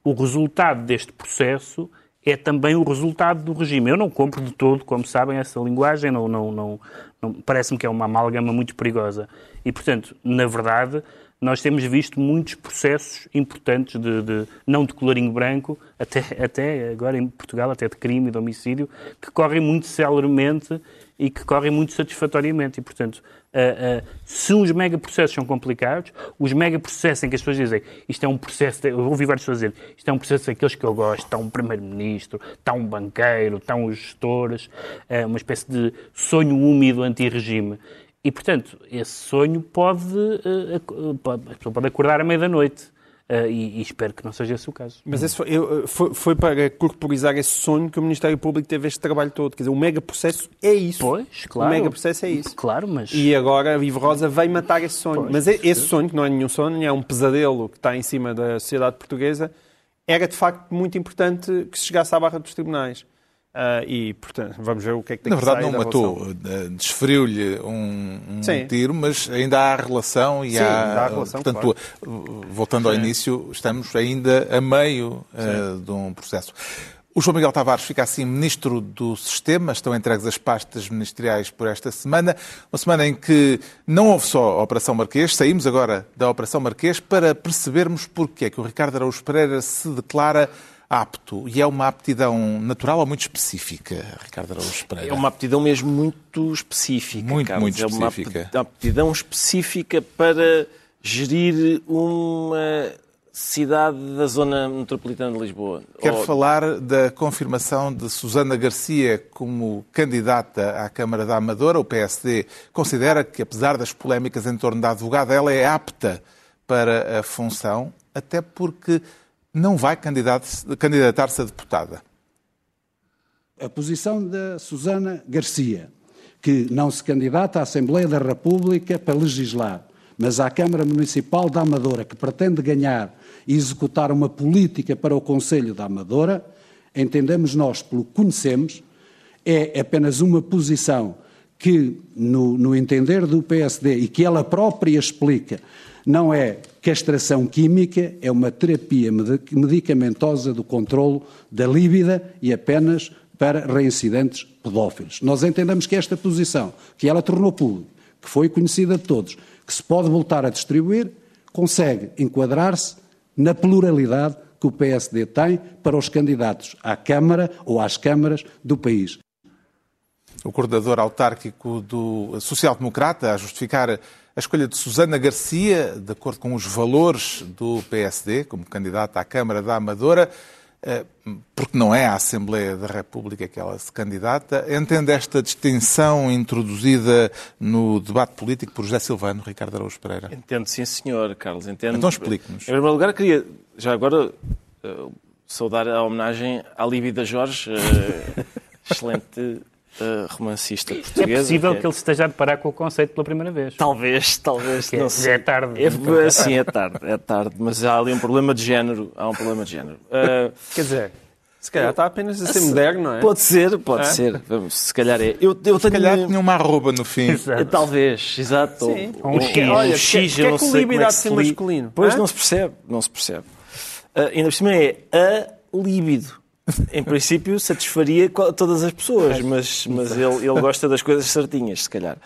o resultado deste processo é também o resultado do regime. Eu não compro de todo, como sabem, essa linguagem, não, não, não, não parece-me que é uma amálgama muito perigosa. E, portanto, na verdade, nós temos visto muitos processos importantes, de, de, não de colorinho branco, até, até agora em Portugal, até de crime e de homicídio, que correm muito celeremente e que correm muito satisfatoriamente. E, portanto, Uh, uh, se os megaprocessos são complicados, os megaprocessos em que as pessoas dizem isto é um processo, eu ouvi várias pessoas dizer isto é um processo daqueles que eu gosto, está um primeiro-ministro, está um banqueiro, estão os gestores, uh, uma espécie de sonho úmido anti-regime. E, portanto, esse sonho pode, pode, a pessoa pode acordar à meia da noite. Uh, e, e, espero que não seja esse o caso.
Mas esse foi, eu, foi, foi, para corporizar esse sonho que o Ministério Público teve este trabalho todo. Quer dizer, o mega processo é isso.
Pois, claro.
O mega processo é isso.
Claro, mas...
E agora a Vivo Rosa veio matar esse sonho. Pois, mas esse sonho, que não é nenhum sonho, é um pesadelo que está em cima da sociedade portuguesa, era de facto muito importante que se chegasse à barra dos tribunais. Uh, e, portanto, vamos ver o que é que tem
Na verdade, não matou, eh, desferiu-lhe um, um tiro, mas ainda há relação e
Sim,
há.
há relação,
portanto, claro. voltando ao início, estamos ainda a meio uh, de um processo. O João Miguel Tavares fica assim ministro do Sistema, estão entregues as pastas ministeriais por esta semana, uma semana em que não houve só a Operação Marquês, saímos agora da Operação Marquês para percebermos porque é que o Ricardo Araújo Pereira se declara apto. E é uma aptidão natural ou muito específica, Ricardo Araújo Pereira?
É uma aptidão mesmo muito específica.
Muito,
Carlos.
muito específica.
É uma aptidão específica para gerir uma cidade da zona metropolitana de Lisboa.
Quero ou... falar da confirmação de Susana Garcia como candidata à Câmara da Amadora. O PSD considera que, apesar das polémicas em torno da advogada, ela é apta para a função, até porque não vai candidatar-se a deputada.
A posição da Susana Garcia, que não se candidata à Assembleia da República para legislar, mas à Câmara Municipal da Amadora, que pretende ganhar e executar uma política para o Conselho da Amadora, entendemos nós, pelo que conhecemos, é apenas uma posição que, no, no entender do PSD e que ela própria explica, não é castração química, é uma terapia medicamentosa do controlo da líbida e apenas para reincidentes pedófilos. Nós entendemos que esta posição, que ela tornou pública, que foi conhecida de todos, que se pode voltar a distribuir, consegue enquadrar-se na pluralidade que o PSD tem para os candidatos à Câmara ou às câmaras do país.
O coordenador autárquico do Social Democrata a justificar a escolha de Susana Garcia, de acordo com os valores do PSD, como candidata à Câmara da Amadora, eh, porque não é à Assembleia da República que ela se candidata, entende esta distinção introduzida no debate político por José Silvano, Ricardo Araújo Pereira?
Entendo, sim, senhor, Carlos. Entendo.
Então explique-nos.
Em primeiro lugar, queria, já agora, uh, saudar a homenagem à Líbida Jorge, uh, excelente uh, romancista portuguesa.
É possível que... que ele se esteja a deparar com o conceito pela primeira vez.
Talvez, talvez.
não é, sei. é tarde.
É, sim, é tarde, é tarde. Mas há ali um problema de género. Há um problema de género. Uh,
Quer dizer... Se calhar está apenas a ser moderno, não é?
Pode ser, pode é? ser. Vamos, se calhar é. Eu, eu
se calhar tinha uma arroba no fim.
Exato. Talvez, exato. Sim.
Um, um X. Olha, X, que, que, que, que o líbido há de ser masculino?
Pois não se percebe, não se percebe. Uh, ainda por cima é a líbido em princípio, satisfaria todas as pessoas, mas, mas ele, ele gosta das coisas certinhas, se calhar.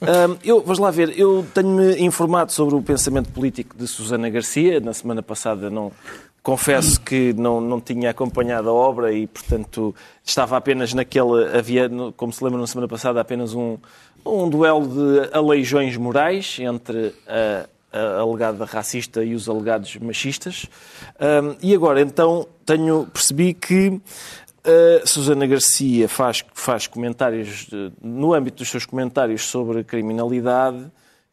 Um, eu, vamos lá ver, eu tenho-me informado sobre o pensamento político de Susana Garcia. Na semana passada não confesso que não, não tinha acompanhado a obra e, portanto, estava apenas naquele. Havia, como se lembra na semana passada, apenas um, um duelo de aleijões morais entre a, a alegada racista e os alegados machistas. Um, e agora, então, tenho, percebi que a Susana Garcia faz, faz comentários, de, no âmbito dos seus comentários sobre criminalidade,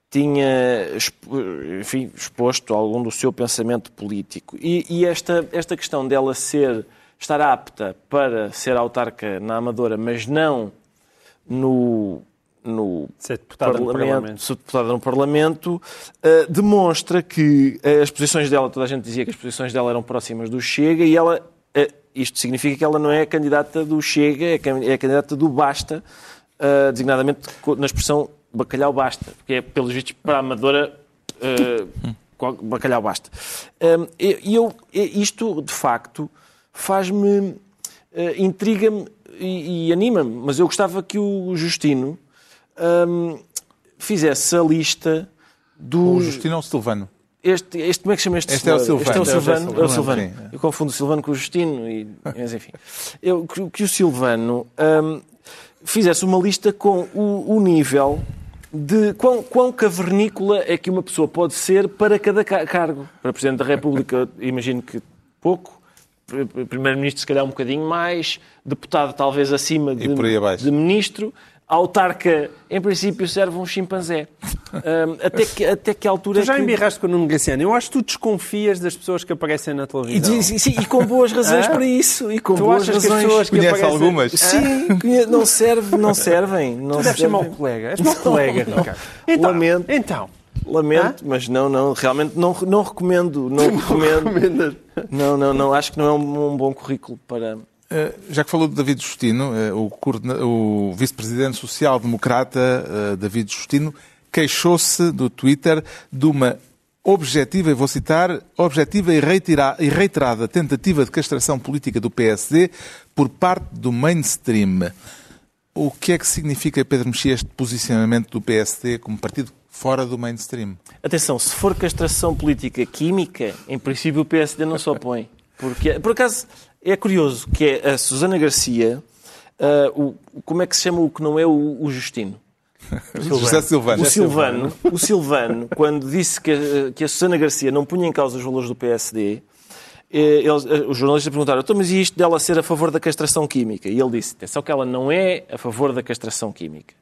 tinha enfim, exposto algum do seu pensamento político. E, e, esta, esta questão dela ser, estar apta para ser autarca na Amadora, mas não no, no parlamento,
no Parlamento,
ser deputada no Parlamento uh, demonstra que as posições dela, toda a gente dizia que as posições dela eram próximas do Chega e ela, uh, isto significa que ela não é a candidata do Chega, é a candidata do Basta, uh, designadamente na expressão bacalhau basta, porque é, pelos vistos, para a Amadora, bacalhau basta. E eu, isto, de facto, faz-me, intriga-me e, e anima-me, mas eu gostava que o Justino um, fizesse a lista do...
O Justino ou o Silvano?
Este, este, como é que chama este
Este é o Silvano.
Este é o Silvano. É o
Silvano.
Silvano. Eu confundo o Silvano com o Justino, e, mas enfim. Eu, que, que o Silvano um, fizesse uma lista com o, o nível de quão, quão cavernícola é que uma pessoa pode ser para cada cargo. Para Presidente da República, imagino que pouco. Primeiro-Ministro, se calhar, um bocadinho mais. Deputado, talvez acima de, de Ministro. Autarca, em princípio, serve um chimpanzé. Um, até, que, até que altura.
Tu já
que...
embirraste com o Nuno Graciano. Eu acho que tu desconfias das pessoas que aparecem na televisão.
E, sim, sim, e com boas razões para isso. E com
tu
boas
achas
razões.
que as pessoas que
Conhece
aparecem...
algumas?
Sim, não, serve, não servem. Não
Tu deves ser mau colega. És mau colega, Ricardo. Então,
Lamento.
Então.
Lamento, mas não, não, realmente não, não recomendo. Não recomendo. Não, não, não. Acho que não é um, um bom currículo para.
Uh, já que falou de David Justino, uh, o, vice-presidente social-democrata uh, David Justino queixou-se do Twitter de uma objetiva, e vou citar, objetiva e reiterada tentativa de castração política do PSD por parte do mainstream. O que é que significa, Pedro Mexia, este posicionamento do PSD como partido fora do mainstream?
Atenção, se for castração política química, em princípio o PSD não se opõe. Porque, por acaso, é curioso que é a Susana Garcia, uh, o, como é que se chama o que não é o, o Justino?
José Silvano.
O Silvano, o Silvano, quando disse que a, que a Susana Garcia não punha em causa os valores do PSD, eles, os jornalistas perguntaram, então, mas e isto dela ser a favor da castração química? E ele disse, é só que ela não é a favor da castração química.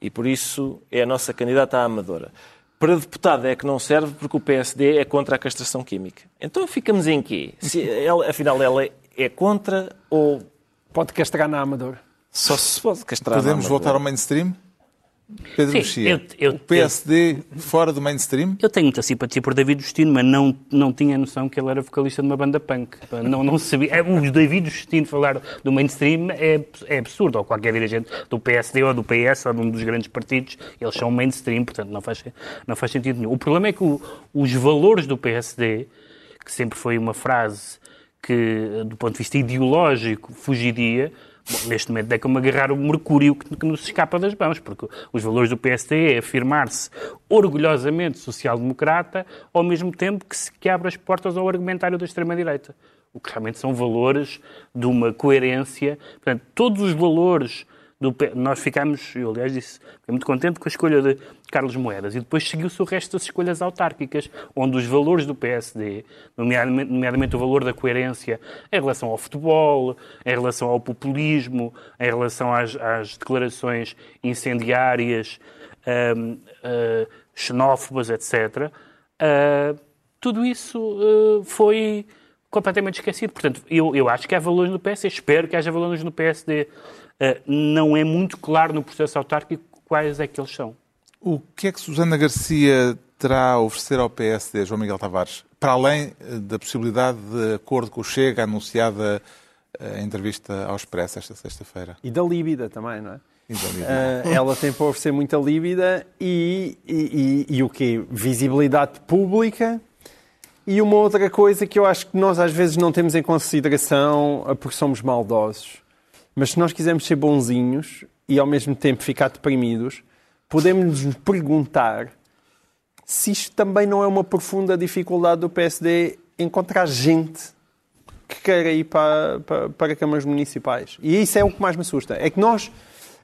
E por isso é a nossa candidata à amadora. Para deputada é que não serve porque o PSD é contra a castração química. Então ficamos em quê? Se ela, afinal, ela é contra ou...
Pode castrar na Amador.
Só se pode castrar
Podemos
na
voltar ao mainstream? Pedro
Sim,
Mexia,
eu- eu-
o PSD fora do mainstream?
Eu tenho muita simpatia por David Justino, mas não, não tinha noção que ele era vocalista de uma banda punk. Não, não sabia. É, o David Justino falar do mainstream é, é absurdo. Ou qualquer dirigente do PSD ou do PS ou de um dos grandes partidos, eles são mainstream, portanto não faz, não faz sentido nenhum. O problema é que o- os valores do PSD, que sempre foi uma frase que, do ponto de vista ideológico, fugiria, Bom, neste momento é como agarrar o mercúrio que, que nos escapa das mãos, porque os valores do PSD é afirmar-se orgulhosamente social-democrata, ao mesmo tempo que se que abre as portas ao argumentário da extrema-direita. O que realmente são valores de uma coerência. Portanto, todos os valores do nós ficámos, eu aliás disse, fiquei muito contente com a escolha de Carlos Moedas e depois seguiu-se o resto das escolhas autárquicas, onde os valores do PSD, nomeadamente, nomeadamente o valor da coerência em relação ao futebol, em relação ao populismo, em relação às, às declarações incendiárias, hum, ah, xenófobas, etc., ah, tudo isso foi completamente esquecido. Portanto, eu, eu acho que há valores no PSD, espero que haja valores no PSD. Uh, não é muito claro no processo autárquico quais é que eles são.
O que é que Susana Garcia terá a oferecer ao PSD, João Miguel Tavares, para além eh, da possibilidade de acordo com o Chega anunciada eh, em entrevista ao Expresso esta sexta-feira?
E da líbida também, não é?
E da Lídia?
Ah, ela tem para oferecer muita líbida e, e, e, e o quê? Visibilidade pública e uma outra coisa que eu acho que nós às vezes não temos em consideração porque somos maldosos. Mas se nós quisermos ser bonzinhos e ao mesmo tempo ficar deprimidos, podemos nos perguntar se isto também não é uma profunda dificuldade do PSD encontrar gente que queira ir para, para, para câmaras municipais. E isso é o que mais me assusta. É que nós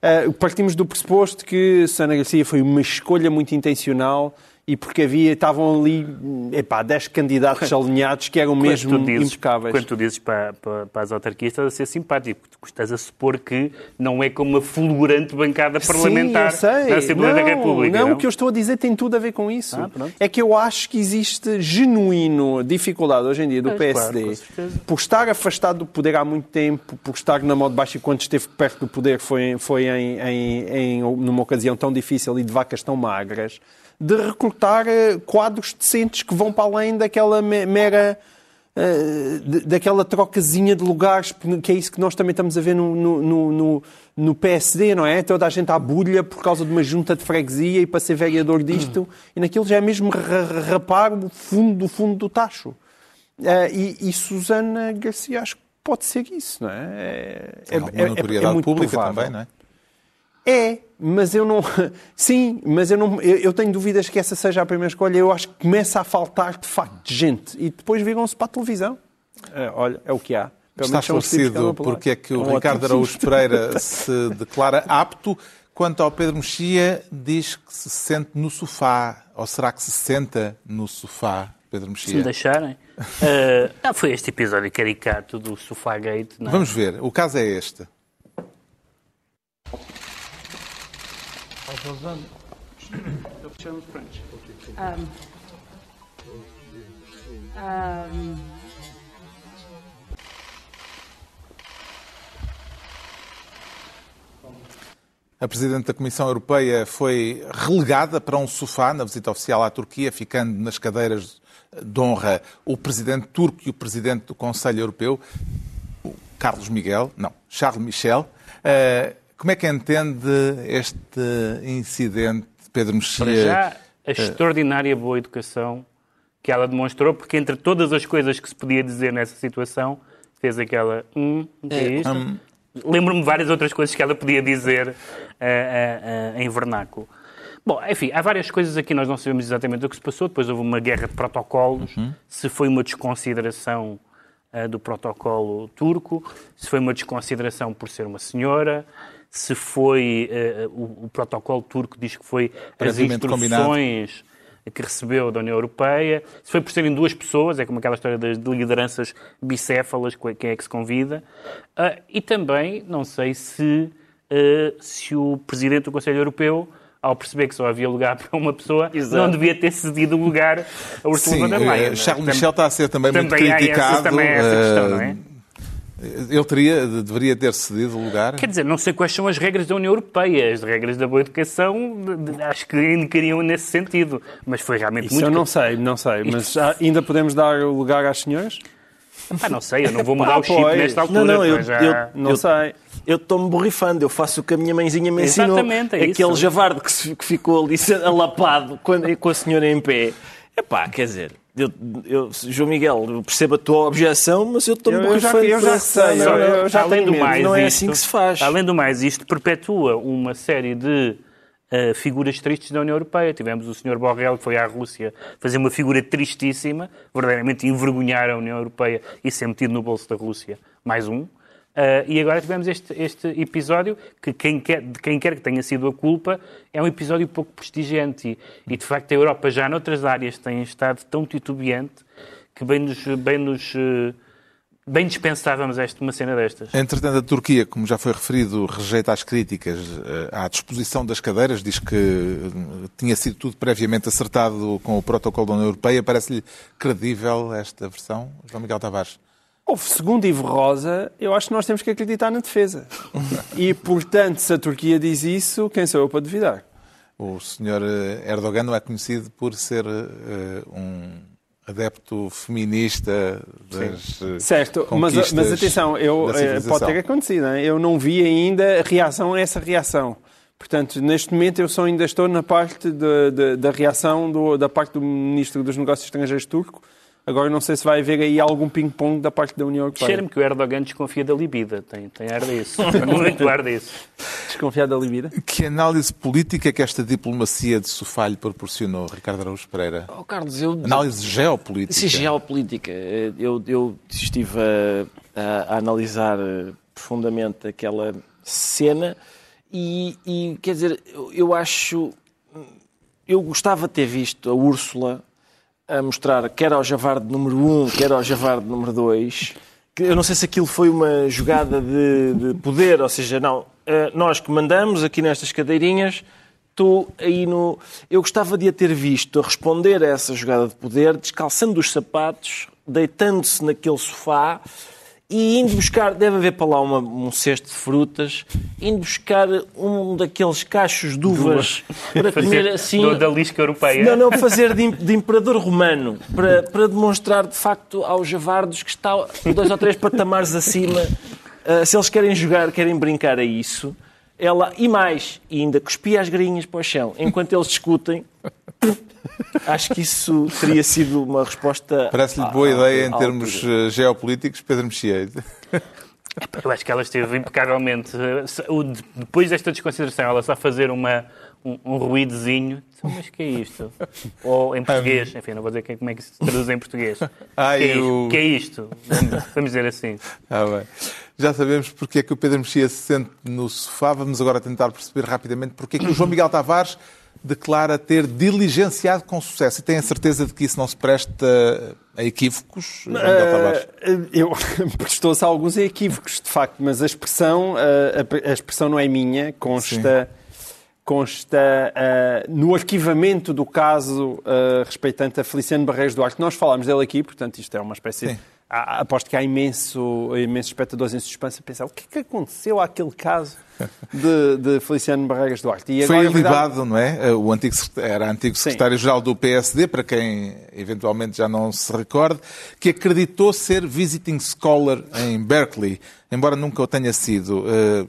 uh, partimos do pressuposto que Susana Garcia foi uma escolha muito intencional e porque havia, estavam ali epá, 10 candidatos alinhados que eram mesmo
dizes,
impecáveis.
Quando tu dizes para, para, para, as autarquias, estás a ser simpático, porque estás a supor que não é como uma fulgurante bancada parlamentar
Sim, eu sei.
na Assembleia
não,
da República.
Não,
não,
o que eu estou a dizer tem tudo a ver com isso.
Ah,
é que eu acho que existe genuíno dificuldade hoje em dia do
Mas,
PSD
claro,
por estar afastado do poder há muito tempo, por estar na mão de baixo e quando esteve perto do poder foi, foi em, em, em, numa ocasião tão difícil e de vacas tão magras de recrutar eh, quadros decentes que vão para além daquela mera. Uh, daquela trocazinha de lugares, que é isso que nós também estamos a ver no, no, no, no, PSD, não é? Toda a gente à bulha por causa de uma junta de freguesia e para ser vereador disto, uhum. e naquilo já é mesmo rapar o fundo do fundo do tacho. Uh, e, e Susana Garcia acho que pode ser isso, não é? É,
é, é, notoriedade é muito pública provável. também, não é?
É, mas eu não. Sim, mas eu não. Eu, tenho dúvidas que essa seja a primeira escolha. Eu acho que começa a faltar de facto gente e depois viram-se para a televisão. É, olha, é o que há.
Pelo Está esclarecido porque é que o um Ricardo Araújo Pereira se declara apto. Quanto ao Pedro Mexia, diz que se sente no sofá. Ou será que se senta no sofá, Pedro Mexia?
Se me deixarem. uh, ah, foi este episódio caricato do Sofá Gate. Não? É?
Vamos ver. O caso é este. Um, um, A Presidente da Comissão Europeia foi relegada para um sofá na visita oficial à Turquia, ficando nas cadeiras de honra o Presidente turco e o Presidente do Conselho Europeu, Carlos Miguel, não, Charles Michel. Uh, como é que entende este incidente, Pedro Mexia?
Para já, a eh, extraordinária boa educação que ela demonstrou, porque entre todas as coisas que se podia dizer nessa situação, fez aquela. Hum, que é, é isto? Um... Lembro-me de várias outras coisas que ela podia dizer uh, uh, uh, em vernáculo. Bom, enfim, há várias coisas aqui, nós não sabemos exatamente o que se passou. Depois houve uma guerra de protocolos, uhum. se foi uma desconsideração do protocolo turco, se foi uma desconsideração por ser uma senhora, se foi uh, o, o, protocolo turco diz que foi as instruções combinado. que recebeu da União Europeia, se foi por serem duas pessoas, é como aquela história das lideranças bicéfalas, quem é que se convida, uh, e também não sei se, uh, se o Presidente do Conselho Europeu ao perceber que só havia lugar para uma pessoa, Exato. não devia ter cedido o lugar a Ursula von der Leyen.
Charles Michel está a ser também, também muito criticado. Essa, também é essa questão, não é? Ele teria, deveria ter cedido o lugar?
Quer dizer, não sei quais são as regras da União Europeia. As regras da boa educação acho que indicariam nesse sentido. Mas foi realmente
Isso
muito...
eu não sei, não sei. Mas ainda podemos dar o lugar às senhoras?
Ah, não sei, eu não vou mudar ah, o chip pois. nesta altura.
Não, não, eu, já... eu não eu, sei.
Eu estou-me borrifando, eu faço o que a minha mãezinha me ensinou.
Exatamente, é
Aquele
isso.
javarde que, se, que ficou ali alapado quando, com a senhora em pé. Epá, quer dizer, eu, eu, João Miguel, eu percebo a tua objeção, mas eu estou-me
borrifando. Eu já sei, eu, eu já
além do mais,
não é
isto,
assim que se faz.
Além do mais, isto perpetua uma série de uh, figuras tristes da União Europeia. Tivemos o Sr. Borrell, que foi à Rússia fazer uma figura tristíssima, verdadeiramente envergonhar a União Europeia e ser metido no bolso da Rússia. Mais um. Uh, e agora tivemos este, este episódio que quem quer, de quem quer que tenha sido a culpa é um episódio pouco prestigiante e, e de facto a Europa já noutras áreas tem estado tão titubeante que bem nos, bem nos uh, bem dispensávamos esta, uma cena destas.
Entretanto, a Turquia, como já foi referido, rejeita as críticas uh, à disposição das cadeiras, diz que tinha sido tudo previamente acertado com o protocolo da União Europeia. Parece-lhe credível esta versão, João Miguel Tavares?
Houve, segundo Ivo Rosa, eu acho que nós temos que acreditar na defesa. e, portanto, se a Turquia diz isso, quem sou eu para duvidar?
O senhor eh, Erdogan não é conhecido por ser uh, um adepto feminista das
Sim. Certo, mas, mas atenção, eu, pode ter acontecido. Hein? Eu não vi ainda a reação a essa reação. Portanto, neste momento eu só ainda estou na parte de, de, da reação do, da parte do Ministro dos Negócios Estrangeiros turco, Agora não sei se vai haver aí algum ping-pong da parte da União Europeia.
Cheira-me que o Erdogan desconfia da libida. Tem, tem ar disso. Muito ar disso.
Desconfiar da libida?
Que análise política que esta diplomacia de sofá lhe proporcionou, Ricardo Araújo Pereira?
Oh, Carlos, eu...
Análise geopolítica.
Sim, geopolítica. Eu, eu estive a, a, a analisar eh, profundamente aquela cena e, e, quer dizer, eu, eu acho... Eu gostava de ter visto a Úrsula a mostrar quer ao Javarde número 1, um, quer ao Javarde número 2. Eu não sei se aquilo foi uma jogada de, de poder, ou seja, não, eh, nós que mandamos aqui nestas cadeirinhas, estou aí no. Eu gostava de a ter visto a responder a essa jogada de poder, descalçando os sapatos, deitando-se naquele sofá e indo buscar, deve haver para lá uma, um cesto de frutas, indo buscar um daqueles cachos de uvas para comer assim.
Do, da lisca europeia.
Não, não, fazer de, de imperador romano, para, para demonstrar de facto aos javardos que está dois ou três patamares acima. Uh, se eles querem jogar, querem brincar a isso, ela, e mais, e ainda cuspia as galinhas para o chão, enquanto eles discutem. Acho que isso teria sido uma resposta.
Parece-lhe boa ideia em termos altura. Eh, geopolíticos, Pedro Mexia.
Eu acho que ela esteve impecavelmente. Depois desta desconsideração, ela está a fazer uma, um, um ruídozinho. Então, mas que é isto? Ou em português, enfim, não vou dizer como é que se traduz em português.
Ai,
que, é
o...
que é isto? Vamos dizer assim.
Ah, bem. Já sabemos porque é que o Pedro Mexia se sente no sofá. Vamos agora tentar perceber rapidamente porque é que o João Miguel Tavares declara ter diligenciado com sucesso. E tem a certeza de que isso não se presta a equívocos, João Miguel Tavares?
Uh, eu prestou-se a alguns equívocos, de facto, mas a expressão, uh, a, a, expressão não é minha, consta, consta uh, no arquivamento do caso respeitante a Feliciano Barreiros Duarte. Nós falámos dele aqui, portanto, isto é uma espécie... Sim Há, aposto que há imenso, imensos espectadores em suspense a pensar o que é que aconteceu àquele caso de, de Feliciano Barreiras Duarte.
E Foi ilibado, não é? O antigo, era antigo secretário-geral do PSD, para quem eventualmente já não se recorde, que acreditou ser visiting scholar em Berkeley, embora nunca o tenha sido. Uh,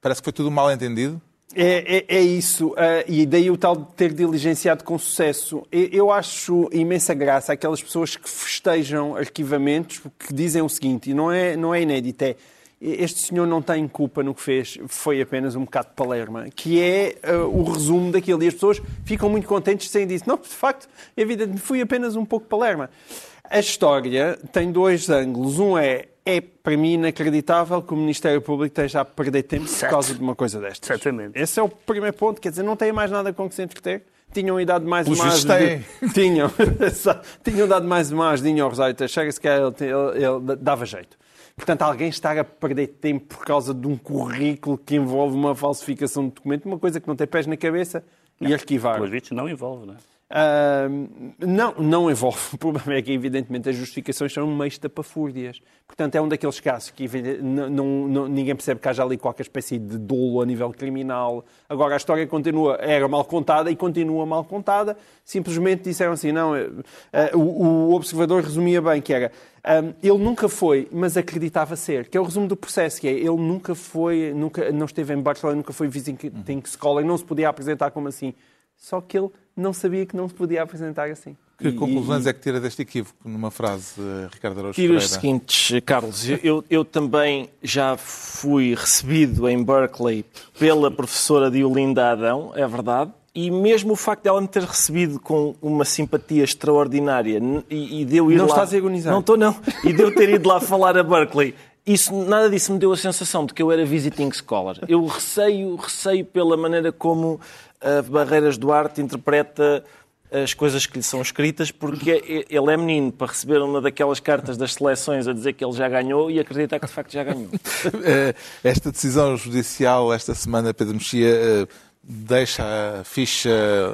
parece que foi tudo mal entendido.
É, é, é, isso, uh, e daí o tal de ter diligenciado com sucesso. Eu acho imensa graça aquelas pessoas que festejam arquivamentos que dizem o seguinte, e não é, não é inédito, é este senhor não tem culpa no que fez, foi apenas um bocado de palerma, que é uh, o resumo daquilo. E as pessoas ficam muito contentes sem disso. Não, de facto, vida fui apenas um pouco palerma. A história tem dois ângulos. Um é é, para mim, inacreditável que o Ministério Público esteja a perder tempo certo. por causa de uma coisa destas.
Certamente.
Esse é o primeiro ponto. Quer dizer, não tem mais nada com que se entreter. Tinham dado mais
uma
ajudinha. Tinham. Tinham dado mais uma ajudinha ao Rosário Teixeira, se calhar ele, ele, ele dava jeito. Portanto, alguém está a perder tempo por causa de um currículo que envolve uma falsificação de documento, uma coisa que não tem pés na cabeça, não, e arquivar.
Pelos vistos, não envolve, não é?
Uh, não, não envolve. O problema é que, evidentemente, as justificações são meio estapafúrdias. Portanto, é um daqueles casos que não, não, ninguém percebe que haja ali qualquer espécie de dolo a nível criminal. Agora, a história continua, era mal contada e continua mal contada. Simplesmente disseram assim, não, uh, o, o, observador resumia bem que era, um, ele nunca foi, mas acreditava ser, que é o resumo do processo, que é, ele nunca foi, nunca, não esteve em Barcelona, nunca foi visiting scholar, não se podia apresentar como assim. Só que ele não sabia que não se podia apresentar assim.
Que e, conclusões e, é que tira deste equívoco, numa frase, eh, Ricardo Araújo
Tiro os seguintes, Carlos. Eu, eu, também já fui recebido em Berkeley pela professora Diolinda Adão, é verdade, e mesmo o facto dela me ter recebido com uma simpatia extraordinária e, e de eu ir
não
lá...
Não estás a agonizar.
Não estou, não. E de eu ter ido lá falar a Berkeley isso, nada disso me deu a sensação de que eu era visiting scholar. Eu receio, receio pela maneira como a Barreiras Duarte interpreta as coisas que lhe são escritas, porque ele é menino para receber uma daquelas cartas das seleções a dizer que ele já ganhou e acreditar que de facto já ganhou.
Eh, esta decisão judicial esta semana, Pedro Mexia, eh, deixa a ficha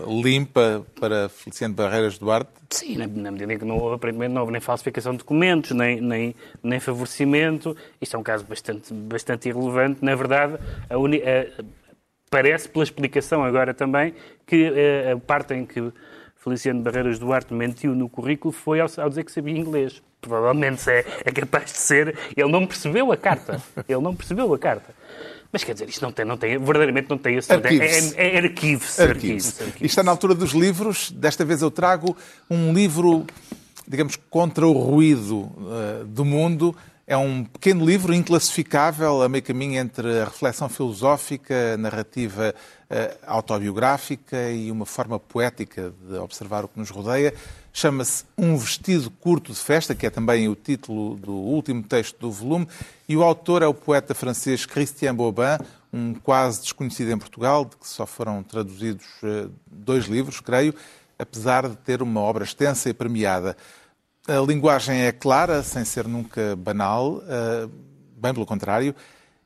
limpa para Feliciano Barreiras Duarte?
Sim, na, medida em que não, aparentemente não houve nem falsificação de documentos, nem, nem, nem favorecimento. Isto é um caso bastante, bastante irrelevante. Na verdade, a uni, a, parece, pela explicação agora também, que a, a parte em que Feliciano Barreiras Duarte mentiu no currículo foi ao, ao dizer que sabia inglês. Provavelmente é, é capaz de ser. Ele não percebeu a carta. Ele não percebeu a carta. Mas quer dizer, isto não tem, não tem verdadeiramente não tem esse.
Arquive-se.
É, é, arquive-se.
Arquive arquive está na altura dos livros. Desta vez eu trago um livro digamos, contra o ruído uh, do mundo. É um pequeno livro inclassificável, a meio caminho entre a reflexão filosófica, a narrativa uh, autobiográfica e uma forma poética de observar o que nos rodeia. Chama-se Um Vestido Curto de Festa, que é também o título do último texto do volume, e o autor é o poeta francês Christian Bobin, um quase desconhecido em Portugal, de que só foram traduzidos uh, dois livros, creio, apesar de ter uma obra extensa e premiada. A linguagem é clara, sem ser nunca banal, uh, bem pelo contrário,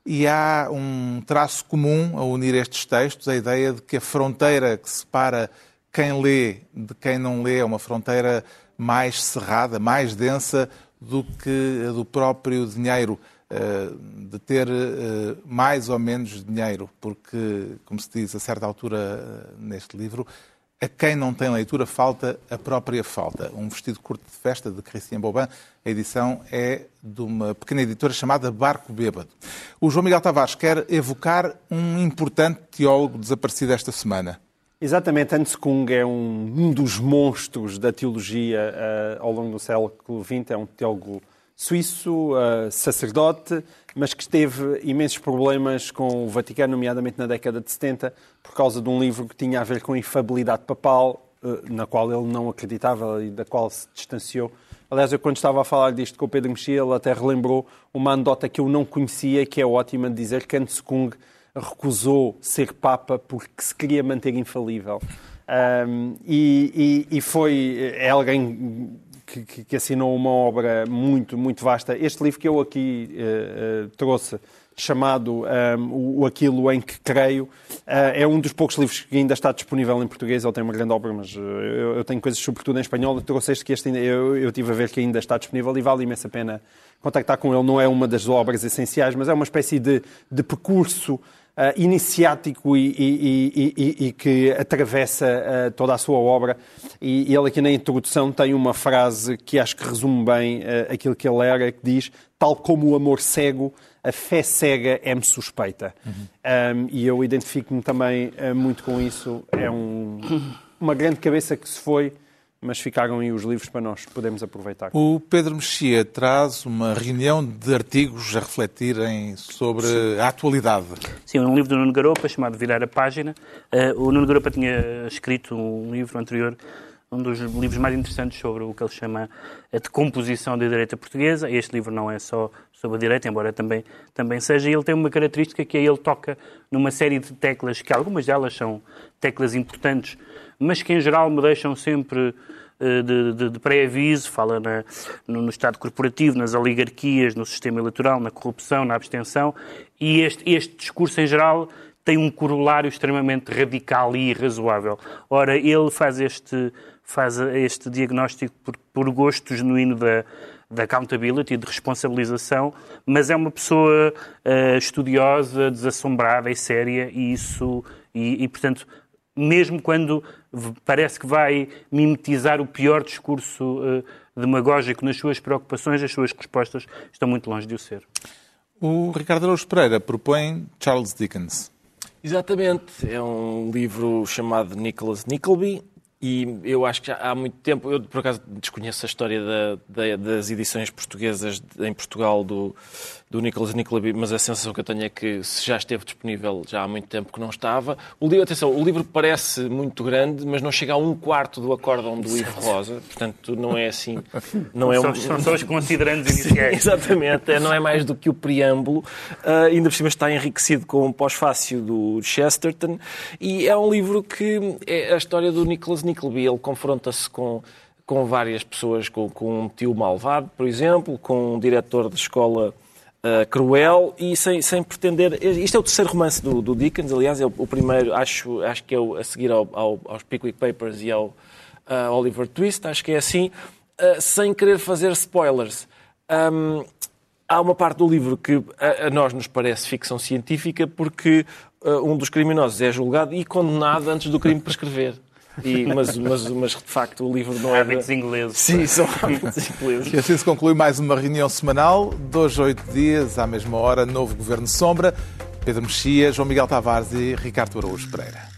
e há um traço comum a unir estes textos, a ideia de que a fronteira que separa quem lê de quem não lê é uma fronteira mais cerrada, mais densa do que a do próprio dinheiro, eh, de ter eh, mais ou menos dinheiro, porque, como se diz a certa altura neste livro, a quem não tem leitura falta a própria falta. Um vestido curto de festa de Christian Bobin. A edição é de uma pequena editora chamada Barco Bêbado. O João Miguel Tavares quer evocar um importante teólogo desaparecido esta semana.
Exatamente, Hans Kung é um, um dos monstros da teologia uh, ao longo do século XX. É um teólogo suíço, uh, sacerdote, mas que teve imensos problemas com o Vaticano, nomeadamente na década de 70, por causa de um livro que tinha a ver com a infabilidade papal, uh, na qual ele não acreditava e da qual se distanciou. Aliás, eu quando estava a falar disto com o Pedro Mexia, ele até relembrou uma anedota que eu não conhecia, que é ótima, de dizer que Hans Kung recusou ser Papa porque se queria manter infalível. Um, e, e, e, foi é alguém que, que, assinou uma obra muito, muito vasta. Este livro que eu aqui uh, uh, trouxe, chamado um, ehm, o Aquilo em que Creio, uh, é um dos poucos livros que ainda está disponível em português. Ele tem uma grande obra, mas eu, eu, tenho coisas sobretudo em espanhol. Eu trouxe este que este ainda, eu, eu tive a ver que ainda está disponível e vale imensa pena contactar com ele. Não é uma das obras essenciais, mas é uma espécie de, de percurso Uh, iniciático e, e, e, e, que atravessa uh, toda a sua obra. E, ele aqui na introdução tem uma frase que acho que resume bem uh, aquilo que ele era, que diz, tal como o amor cego, a fé cega é-me suspeita. Uhum. Um, e eu identifico-me também muito com isso. É um, uma grande cabeça que se foi mas ficaram aí os livros para nós podermos aproveitar.
O Pedro Mexia traz uma reunião de artigos a refletirem sobre Sim. a atualidade.
Sim, um livro do Nuno Garopa chamado Virar a Página. Uh, o Nuno Garopa tinha escrito um livro anterior um dos livros mais interessantes sobre o que ele chama a decomposição da direita portuguesa. Este livro não é só sobre a direita, embora também, também seja. Ele tem uma característica que é ele toca numa série de teclas, que algumas delas são teclas importantes, mas que em geral me deixam sempre eh, de, de, de pré-aviso, fala na, no, no, Estado corporativo, nas oligarquias, no sistema eleitoral, na corrupção, na abstenção, e este, este discurso em geral tem um corolário extremamente radical e irrazoável. Ora, ele faz este, faz este diagnóstico por, por gosto genuíno da, da accountability, de responsabilização, mas é uma pessoa uh, estudiosa, desassombrada e séria, e isso, e, e portanto, mesmo quando parece que vai mimetizar o pior discurso uh, demagógico nas suas preocupações, as suas respostas estão muito longe de o ser.
O Ricardo Araújo Pereira propõe Charles Dickens.
Exatamente. É um livro chamado Nicholas Nickleby, e eu acho que há muito tempo, eu por acaso desconheço a história da, da, das edições portuguesas em Portugal do, do Nicholas Nickleby, mas a sensação que eu tenho é que se já esteve disponível já há muito tempo que não estava. O livro, atenção, o livro parece muito grande, mas não chega a um quarto do acórdão do Ivo Rosa, portanto não é assim... Não
é um... São só os considerandos iniciais.
Exatamente, é, não é mais do que o preâmbulo. Uh, ainda por cima está enriquecido com o pós-fácio do Chesterton e é um livro que é a história do Nicholas Nickleby. Ele confronta-se com com várias pessoas, com, com um tio malvado, por exemplo, com um diretor de escola uh, cruel e sem, sem pretender. Isto é o terceiro romance do, do Dickens, aliás, é o, o, primeiro, acho, acho que é o, a seguir ao, ao, aos Pickwick Papers e ao uh, Oliver Twist, acho que é assim, uh, sem querer fazer spoilers. Um, há uma parte do livro que a, a, nós nos parece ficção científica porque um dos criminosos é julgado e condenado antes do crime prescrever. E, mas, mas, mas, de facto o livro não é.
Hábitos ingleses.
Sim, são hábitos ingleses.
E assim se conclui mais uma reunião semanal, dois, oito dias, à mesma hora, novo Governo Sombra. Pedro Mexia, João Miguel Tavares e Ricardo Araújo Pereira.